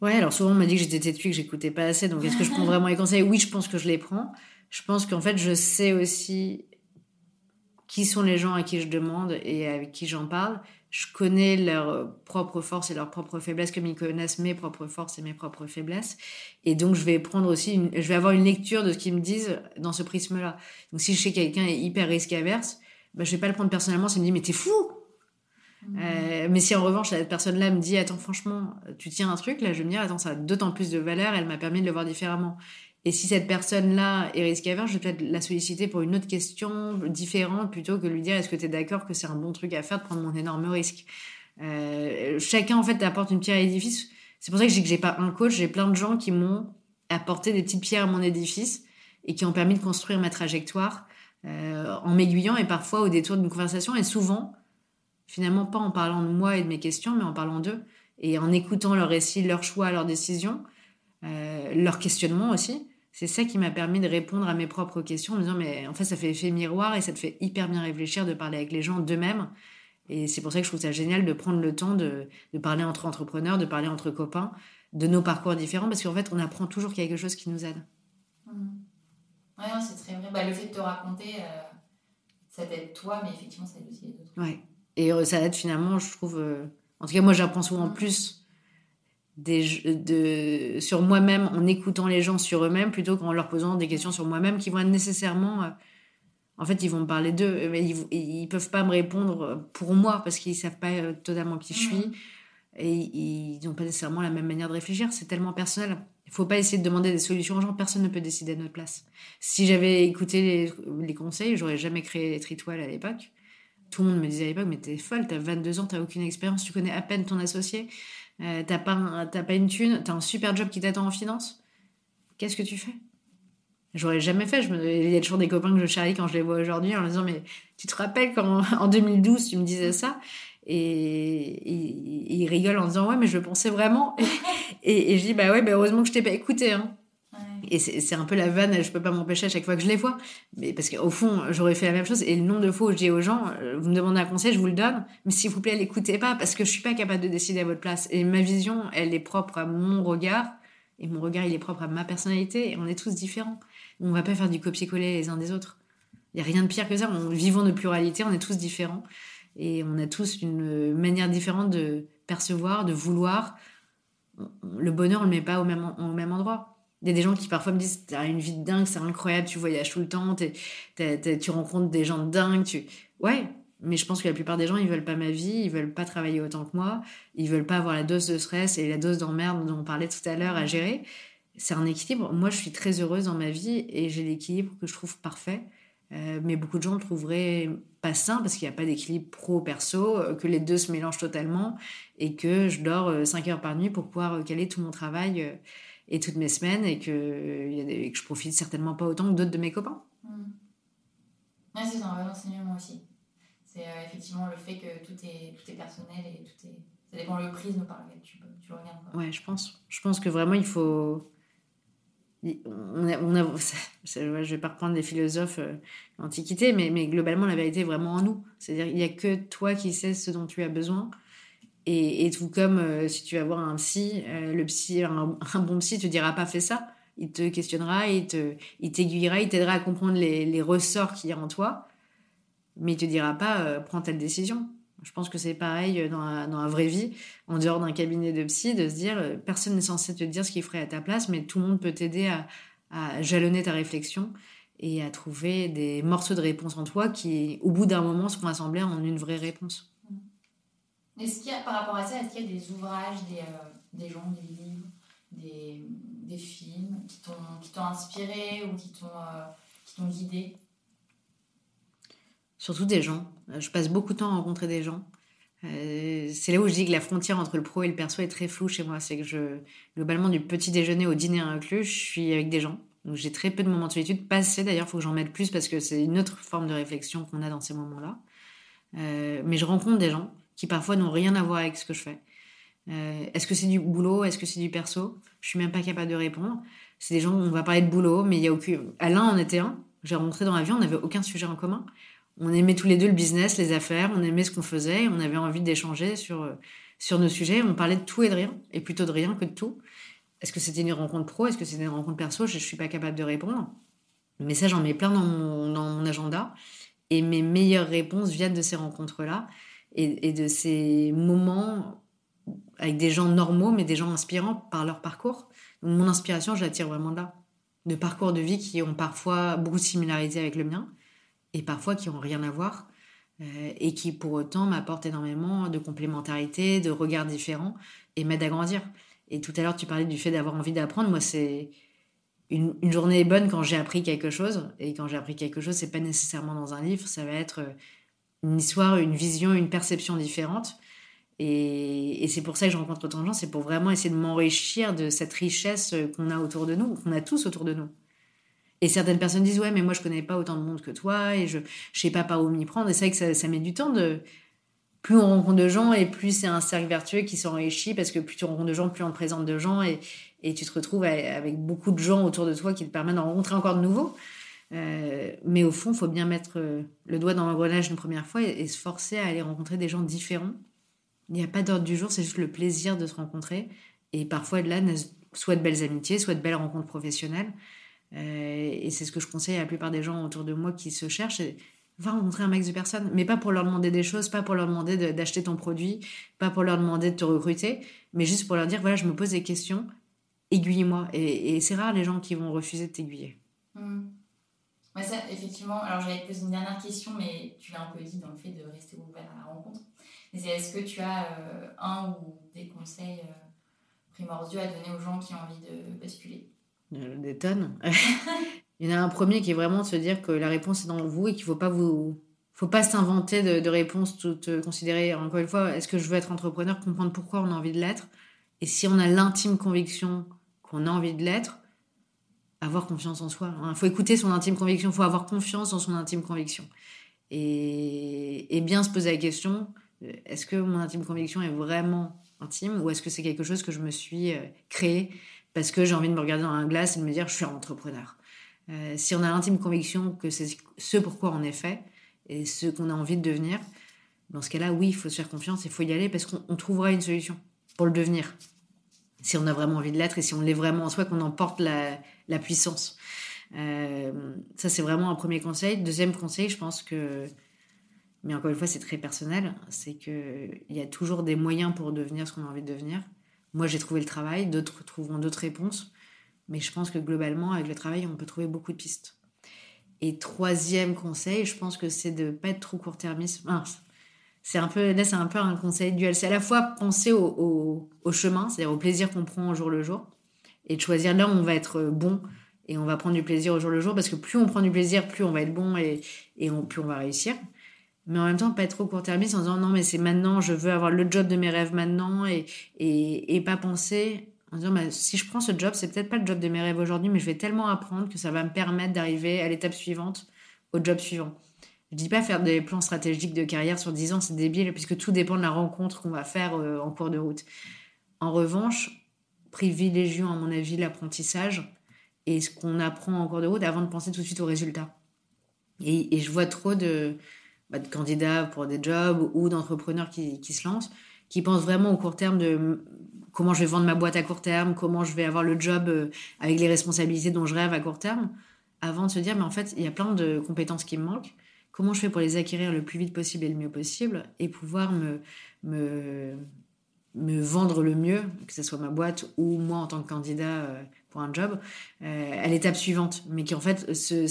Ouais, alors souvent on m'a dit que j'étais têtue, que j'écoutais pas assez, donc est-ce que je prends vraiment les conseils? Oui, je pense que je les prends. Je pense qu'en fait, je sais aussi qui sont les gens à qui je demande et avec qui j'en parle. Je connais leurs propres forces et leurs propres faiblesses, comme ils connaissent mes propres forces et mes propres faiblesses. Et donc, je vais prendre aussi, je vais avoir une lecture de ce qu'ils me disent dans ce prisme-là. Donc, si je sais que quelqu'un est hyper risque averse, bah, je vais pas le prendre personnellement, ça me dit, mais t'es fou! Mmh. Euh, mais si en revanche, la personne-là me dit, attends, franchement, tu tiens un truc, là, je vais me dire, attends, ça a d'autant plus de valeur, elle m'a permis de le voir différemment. Et si cette personne-là est risque averse, je vais peut-être la solliciter pour une autre question différente plutôt que lui dire, est-ce que tu es d'accord que c'est un bon truc à faire de prendre mon énorme risque? Euh, chacun, en fait, apporte une pierre à l'édifice. C'est pour ça que je dis que j'ai pas un coach, j'ai plein de gens qui m'ont apporté des petites pierres à mon édifice et qui ont permis de construire ma trajectoire euh, en m'aiguillant et parfois au détour d'une conversation et souvent, finalement, pas en parlant de moi et de mes questions, mais en parlant d'eux et en écoutant leurs récits, leurs choix, leurs décisions, euh, leurs questionnements aussi. C'est ça qui m'a permis de répondre à mes propres questions en me disant, mais en fait, ça fait effet miroir et ça te fait hyper bien réfléchir de parler avec les gens d'eux-mêmes. Et c'est pour ça que je trouve ça génial de prendre le temps de, parler entre entrepreneurs, de parler entre copains, de nos parcours différents, parce qu'en fait, on apprend toujours quelque chose qui nous aide.
Mmh. Ouais, c'est très vrai. Bah, le fait de te raconter, euh, ça t'aide toi, mais effectivement, ça aide aussi les autres.
Ouais. Et euh, ça aide finalement, je trouve. Euh, en tout cas, moi, j'apprends souvent mm. plus des, de, sur moi-même en écoutant les gens sur eux-mêmes plutôt qu'en leur posant des questions sur moi-même qui vont être nécessairement. en fait, ils vont me parler d'eux, mais ils, ils peuvent pas me répondre pour moi parce qu'ils savent pas totalement qui je suis et ils n'ont pas nécessairement la même manière de réfléchir. C'est tellement personnel. Il faut pas essayer de demander des solutions aux gens, personne ne peut décider à notre place. Si j'avais écouté les, conseils, j'aurais jamais créé les tritoiles à l'époque. Tout le monde me disait à l'époque, mais t'es folle, t'as 22 ans, t'as aucune expérience, tu connais à peine ton associé, euh, t'as pas, pas une thune, t'as un super job qui t'attend en finance. Qu'est-ce que tu fais? J'aurais jamais fait. Il y a toujours des copains que je charrie quand je les vois aujourd'hui en leur disant Mais tu te rappelles quand en 2012 tu me disais ça? Et, ils rigolent en disant ouais mais je le pensais vraiment. Et, je dis bah ouais bah heureusement que je t'ai pas écouté hein. et c'est un peu la vanne je peux pas m'empêcher à chaque fois que je les vois. Mais parce qu'au fond j'aurais fait la même chose. Et le nombre de fois où je dis aux gens euh, vous me demandez un conseil je vous le donne. Mais s'il vous plaît l'écoutez pas parce que je suis pas capable de décider à votre place. Et ma vision elle est propre à mon regard. Et mon regard il est propre à ma personnalité. Et on est tous différents. On va pas faire du copier-coller les uns des autres. Il y a rien de pire que ça. On vivons de pluralité on est tous différents et on a tous une manière différente de percevoir, de vouloir. Le bonheur, on le met pas au même, au même endroit. Il y a des gens qui parfois me disent T'as une vie de dingue, c'est incroyable, tu voyages tout le temps, tu rencontres des gens de dingue. Tu... Ouais, Mais je pense que la plupart des gens, ils veulent pas ma vie, ils veulent pas travailler autant que moi, ils veulent pas avoir la dose de stress et la dose d'emmerde dont on parlait tout à l'heure à gérer. C'est un équilibre. Moi, je suis très heureuse dans ma vie et j'ai l'équilibre que je trouve parfait. Euh, mais beaucoup de gens le trouveraient pas sain parce qu'il n'y a pas d'équilibre pro-perso, euh, que les deux se mélangent totalement et que je dors 5 heures par nuit pour pouvoir caler tout mon travail et toutes mes semaines et que, que je profite certainement pas autant que d'autres de mes copains.
Mmh. c'est un vrai enseignement aussi. C'est euh, effectivement le fait que tout est, tout est personnel et tout est. Ça dépend le prisme par lequel tu, tu regardes.
Ouais, je pense. Je pense que vraiment, il faut. On a, je vais pas reprendre des philosophes euh, mais, globalement, la vérité est vraiment en nous. C'est-à-dire il n'y a que toi qui sais ce dont tu as besoin. Et, tout comme euh, si tu vas voir un psy, le psy, un, bon psy te dira pas fais ça. Il te questionnera, il t'aiguillera, il t'aidera à comprendre les, les ressorts qu'il y a en toi mais il te dira pas euh, prends telle décision. Je pense que c'est pareil dans la, dans la, vraie vie, en dehors d'un cabinet de psy, de se dire euh, personne n'est censé te dire ce qu'il ferait à ta place, mais tout le monde peut t'aider à, à, jalonner ta réflexion et à trouver des morceaux de réponse en toi qui, au bout d'un moment, seront assemblés en une vraie réponse.
Est-ce qu'il y a, par rapport à ça, est-ce qu'il y a des ouvrages, des, euh, des gens, des livres, des, des films qui t'ont inspiré ou qui t'ont guidé?
Surtout des gens. Euh, je passe beaucoup de temps à rencontrer des gens. Euh, c'est là où je dis que la frontière entre le pro et le perso est très floue chez moi. C'est que je, globalement, du petit déjeuner au dîner inclus, je suis avec des gens. Donc j'ai très peu de moments de solitude. Pas assez d'ailleurs, il faut que j'en mette plus parce que c'est une autre forme de réflexion qu'on a dans ces moments-là. Euh, mais je rencontre des gens qui parfois n'ont rien à voir avec ce que je fais. Est-ce que c'est du boulot? Est-ce que c'est du perso? Je suis même pas capable de répondre. C'est des gens, on va parler de boulot, mais il y a aucun. Alain en était un. J'ai rencontré dans la vie, on n'avait aucun sujet en commun on aimait tous les deux le business, les affaires, on aimait ce qu'on faisait, on avait envie d'échanger sur, euh, sur nos sujets, on parlait de tout et de rien, et plutôt de rien que de tout. Est-ce que c'était une rencontre pro, est-ce que c'était une rencontre perso? Je ne suis pas capable de répondre. Mais ça, j'en mets plein dans mon, agenda. Et mes meilleures réponses viennent de ces rencontres-là et, de ces moments avec des gens normaux, mais des gens inspirants par leur parcours. mon inspiration, je la tire vraiment de là. De parcours de vie qui ont parfois beaucoup de similarités avec le mien et parfois qui ont rien à voir euh, et qui pour autant m'apportent énormément de complémentarité, de regards différents et m'aident à grandir. Et tout à l'heure, tu parlais du fait d'avoir envie d'apprendre. Moi, c'est une, journée est bonne quand j'ai appris quelque chose. Et quand j'ai appris quelque chose, c'est pas nécessairement dans un livre. Ça va être euh, une histoire, une vision, une perception différente. Et, et c'est pour ça que je rencontre autant de gens. C'est pour vraiment essayer de m'enrichir de cette richesse qu'on a autour de nous, qu'on a tous autour de nous. Et certaines personnes disent ouais mais moi je connais pas autant de monde que toi et je je sais pas par où m'y prendre. Et c'est vrai que ça, met du temps de plus on rencontre de gens et plus c'est un cercle vertueux qui s'enrichit parce que plus tu rencontres de gens plus on te présente de gens et, et tu te retrouves avec beaucoup de gens autour de toi qui te permettent d'en rencontrer encore de nouveaux. Euh, mais au fond il faut bien mettre euh, le doigt dans l'engrenage une première fois et, se forcer à aller rencontrer des gens différents. Il n'y a pas d'ordre du jour c'est juste le plaisir de se rencontrer. Et parfois de là soit de belles amitiés soit de belles rencontres professionnelles et c'est ce que je conseille à la plupart des gens autour de moi qui se cherchent. Va rencontrer un max de personnes, mais pas pour leur demander des choses, pas pour leur demander d'acheter ton produit, pas pour leur demander de te recruter, mais juste pour leur dire voilà, je me pose des questions, aiguille-moi. Et, c'est rare les gens qui vont refuser de t'aiguiller.
Mmh. ça, effectivement, alors j'allais te poser une dernière question, mais tu l'as un peu dit dans le fait de rester ouvert à la rencontre. est-ce que tu as euh, un ou des conseils euh, primordiaux à donner aux gens qui ont envie de basculer?
euh, des tonnes. Il y en a un premier qui est vraiment de se dire que la réponse est dans vous et qu'il ne faut pas vous faut pas s'inventer de, de réponses toutes considérer encore une fois est-ce que je veux être entrepreneur comprendre pourquoi on a envie de l'être. Et si on a l'intime conviction qu'on a envie de l'être avoir confiance en soi il faut écouter son intime conviction il faut avoir confiance dans son intime conviction. Et, et bien se poser la question est-ce que mon intime conviction est vraiment intime ou est-ce que c'est quelque chose que je me suis euh, créé? Parce que j'ai envie de me regarder dans un glace et de me dire je suis un entrepreneur. Euh, si on a l'intime conviction que c'est ce pourquoi on est fait et ce qu'on a envie de devenir, dans ce cas-là, oui, il faut se faire confiance, il faut y aller parce qu'on trouvera une solution pour le devenir. Si on a vraiment envie de l'être et si on l'est vraiment en soi, qu'on emporte la, la puissance. Euh, ça, c'est vraiment un premier conseil. Deuxième conseil, je pense que, mais encore une fois, c'est très personnel, c'est qu'il y a toujours des moyens pour devenir ce qu'on a envie de devenir. Moi, j'ai trouvé le travail, d'autres trouveront d'autres réponses. Mais je pense que globalement, avec le travail, on peut trouver beaucoup de pistes. Et troisième conseil, je pense que c'est de pas être trop court-termiste. c'est un peu, là, c'est un peu un conseil duel. C'est à la fois penser au, chemin, c'est-à-dire au plaisir qu'on prend au jour le jour, et de choisir là où on va être bon et on va prendre du plaisir au jour le jour, parce que plus on prend du plaisir, plus on va être bon et, et plus on va réussir. Mais en même temps, pas être trop court-termiste en disant non, mais c'est maintenant, je veux avoir le job de mes rêves maintenant et, et, et pas penser en disant bah, si je prends ce job, c'est peut-être pas le job de mes rêves aujourd'hui, mais je vais tellement apprendre que ça va me permettre d'arriver à l'étape suivante, au job suivant. Je dis pas faire des plans stratégiques de carrière sur 10 ans, c'est débile, puisque tout dépend de la rencontre qu'on va faire euh, en cours de route. En revanche, privilégions, à mon avis, l'apprentissage et ce qu'on apprend en cours de route avant de penser tout de suite aux résultats. Et, et je vois trop de, bah, de, candidats pour des jobs ou d'entrepreneurs qui, qui se lancent, qui pensent vraiment au court terme de comment je vais vendre ma boîte à court terme, comment je vais avoir le job euh, avec les responsabilités dont je rêve à court terme, avant de se dire, mais en fait, il y a plein de compétences qui me manquent. Comment je fais pour les acquérir le plus vite possible et le mieux possible et pouvoir me, me, me vendre le mieux, que ce soit ma boîte ou moi en tant que candidat euh, pour un job, euh, à l'étape suivante. Mais qu'en fait,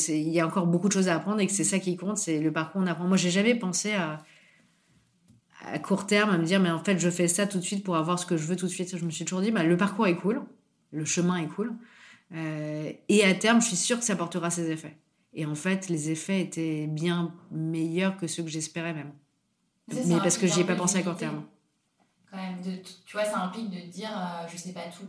il y a encore beaucoup de choses à apprendre et que c'est ça qui compte, c'est le parcours qu'on apprend. Moi, j'ai jamais pensé à à court terme à me dire, mais en fait, je fais ça tout de suite pour avoir ce que je veux tout de suite. Je me suis toujours dit, bah, le parcours est cool, le chemin est cool. Euh, et à terme, je suis sûre que ça portera ses effets. Et en fait, les effets étaient bien meilleurs que ceux que j'espérais même. Mais parce que j'y ai pas pensé à court terme.
Quand même, de, tu vois, ça implique de dire, euh, je sais pas tout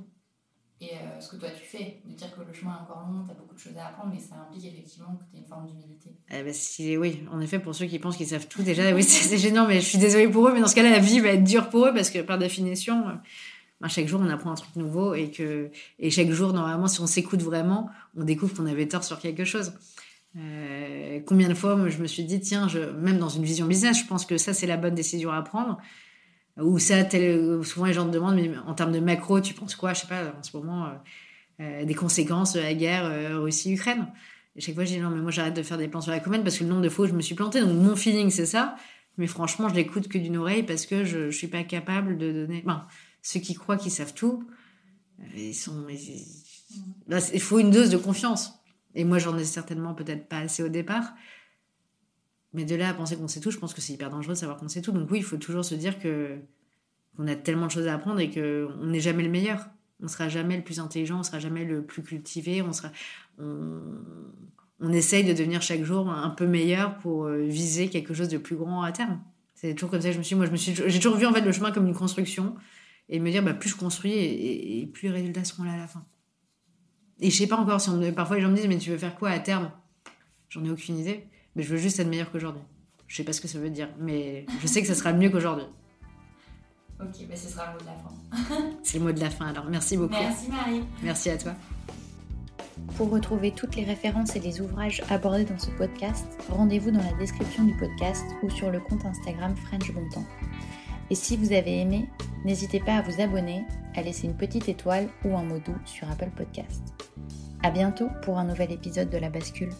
et euh, ce que toi tu fais. De dire que le chemin est encore long, tu as beaucoup de choses à apprendre, mais ça implique effectivement que tu as une forme d'humilité.
Eh ben, si, oui, en effet, pour ceux qui pensent qu'ils savent tout, déjà, oui, c'est gênant, mais je suis désolée pour eux, mais dans ce cas-là, la vie va être dure pour eux parce que par définition, euh, ben, chaque jour, on apprend un truc nouveau et que et chaque jour, normalement, si on s'écoute vraiment, on découvre qu'on avait tort sur quelque chose. Euh, combien de fois je me suis dit, tiens, je, même dans une vision business, je pense que ça, c'est la bonne décision à prendre. Ou ça, souvent les gens te demandent, mais en termes de macro, tu penses quoi, je sais pas, en ce moment, euh, euh, des conséquences de la guerre euh, Russie-Ukraine? Et chaque fois, je dis non, mais moi j'arrête de faire des plans sur la commune parce que le nombre de fois où je me suis plantée, donc mon feeling c'est ça. Mais franchement, je l'écoute que d'une oreille parce que je, je suis pas capable de donner. Enfin, ceux qui croient qu'ils savent tout, ils sont. il faut une dose de confiance. Et moi, j'en ai certainement peut-être pas assez au départ. Mais de là à penser qu'on sait tout, je pense que c'est hyper dangereux de savoir qu'on sait tout. Donc oui, il faut toujours se dire que qu'on a tellement de choses à apprendre et qu'on n'est jamais le meilleur. On sera jamais le plus intelligent, on sera jamais le plus cultivé, on sera on, on essaye de devenir chaque jour un peu meilleur pour euh, viser quelque chose de plus grand à terme. C'est toujours comme ça que je me suis moi je me suis j'ai toujours vu en fait le chemin comme une construction et me dire bah plus je construis et, plus les résultats seront là à la fin. Et je sais pas encore si on, parfois les gens me disent mais tu veux faire quoi à terme? J'en ai aucune idée mais je veux juste être meilleur qu'aujourd'hui. Je sais pas ce que ça veut dire, mais je sais que ça sera mieux qu'aujourd'hui.
Ok, bah ce sera le mot de la fin.
C'est le mot de la fin alors. Merci beaucoup.
Merci Marie.
Merci à toi.
Pour retrouver toutes les références et les ouvrages abordés dans ce podcast, rendez-vous dans la description du podcast ou sur le compte Instagram French Bontemps. Et si vous avez aimé, n'hésitez pas à vous abonner, à laisser une petite étoile ou un mot doux sur Apple Podcast. À bientôt pour un nouvel épisode de La Bascule.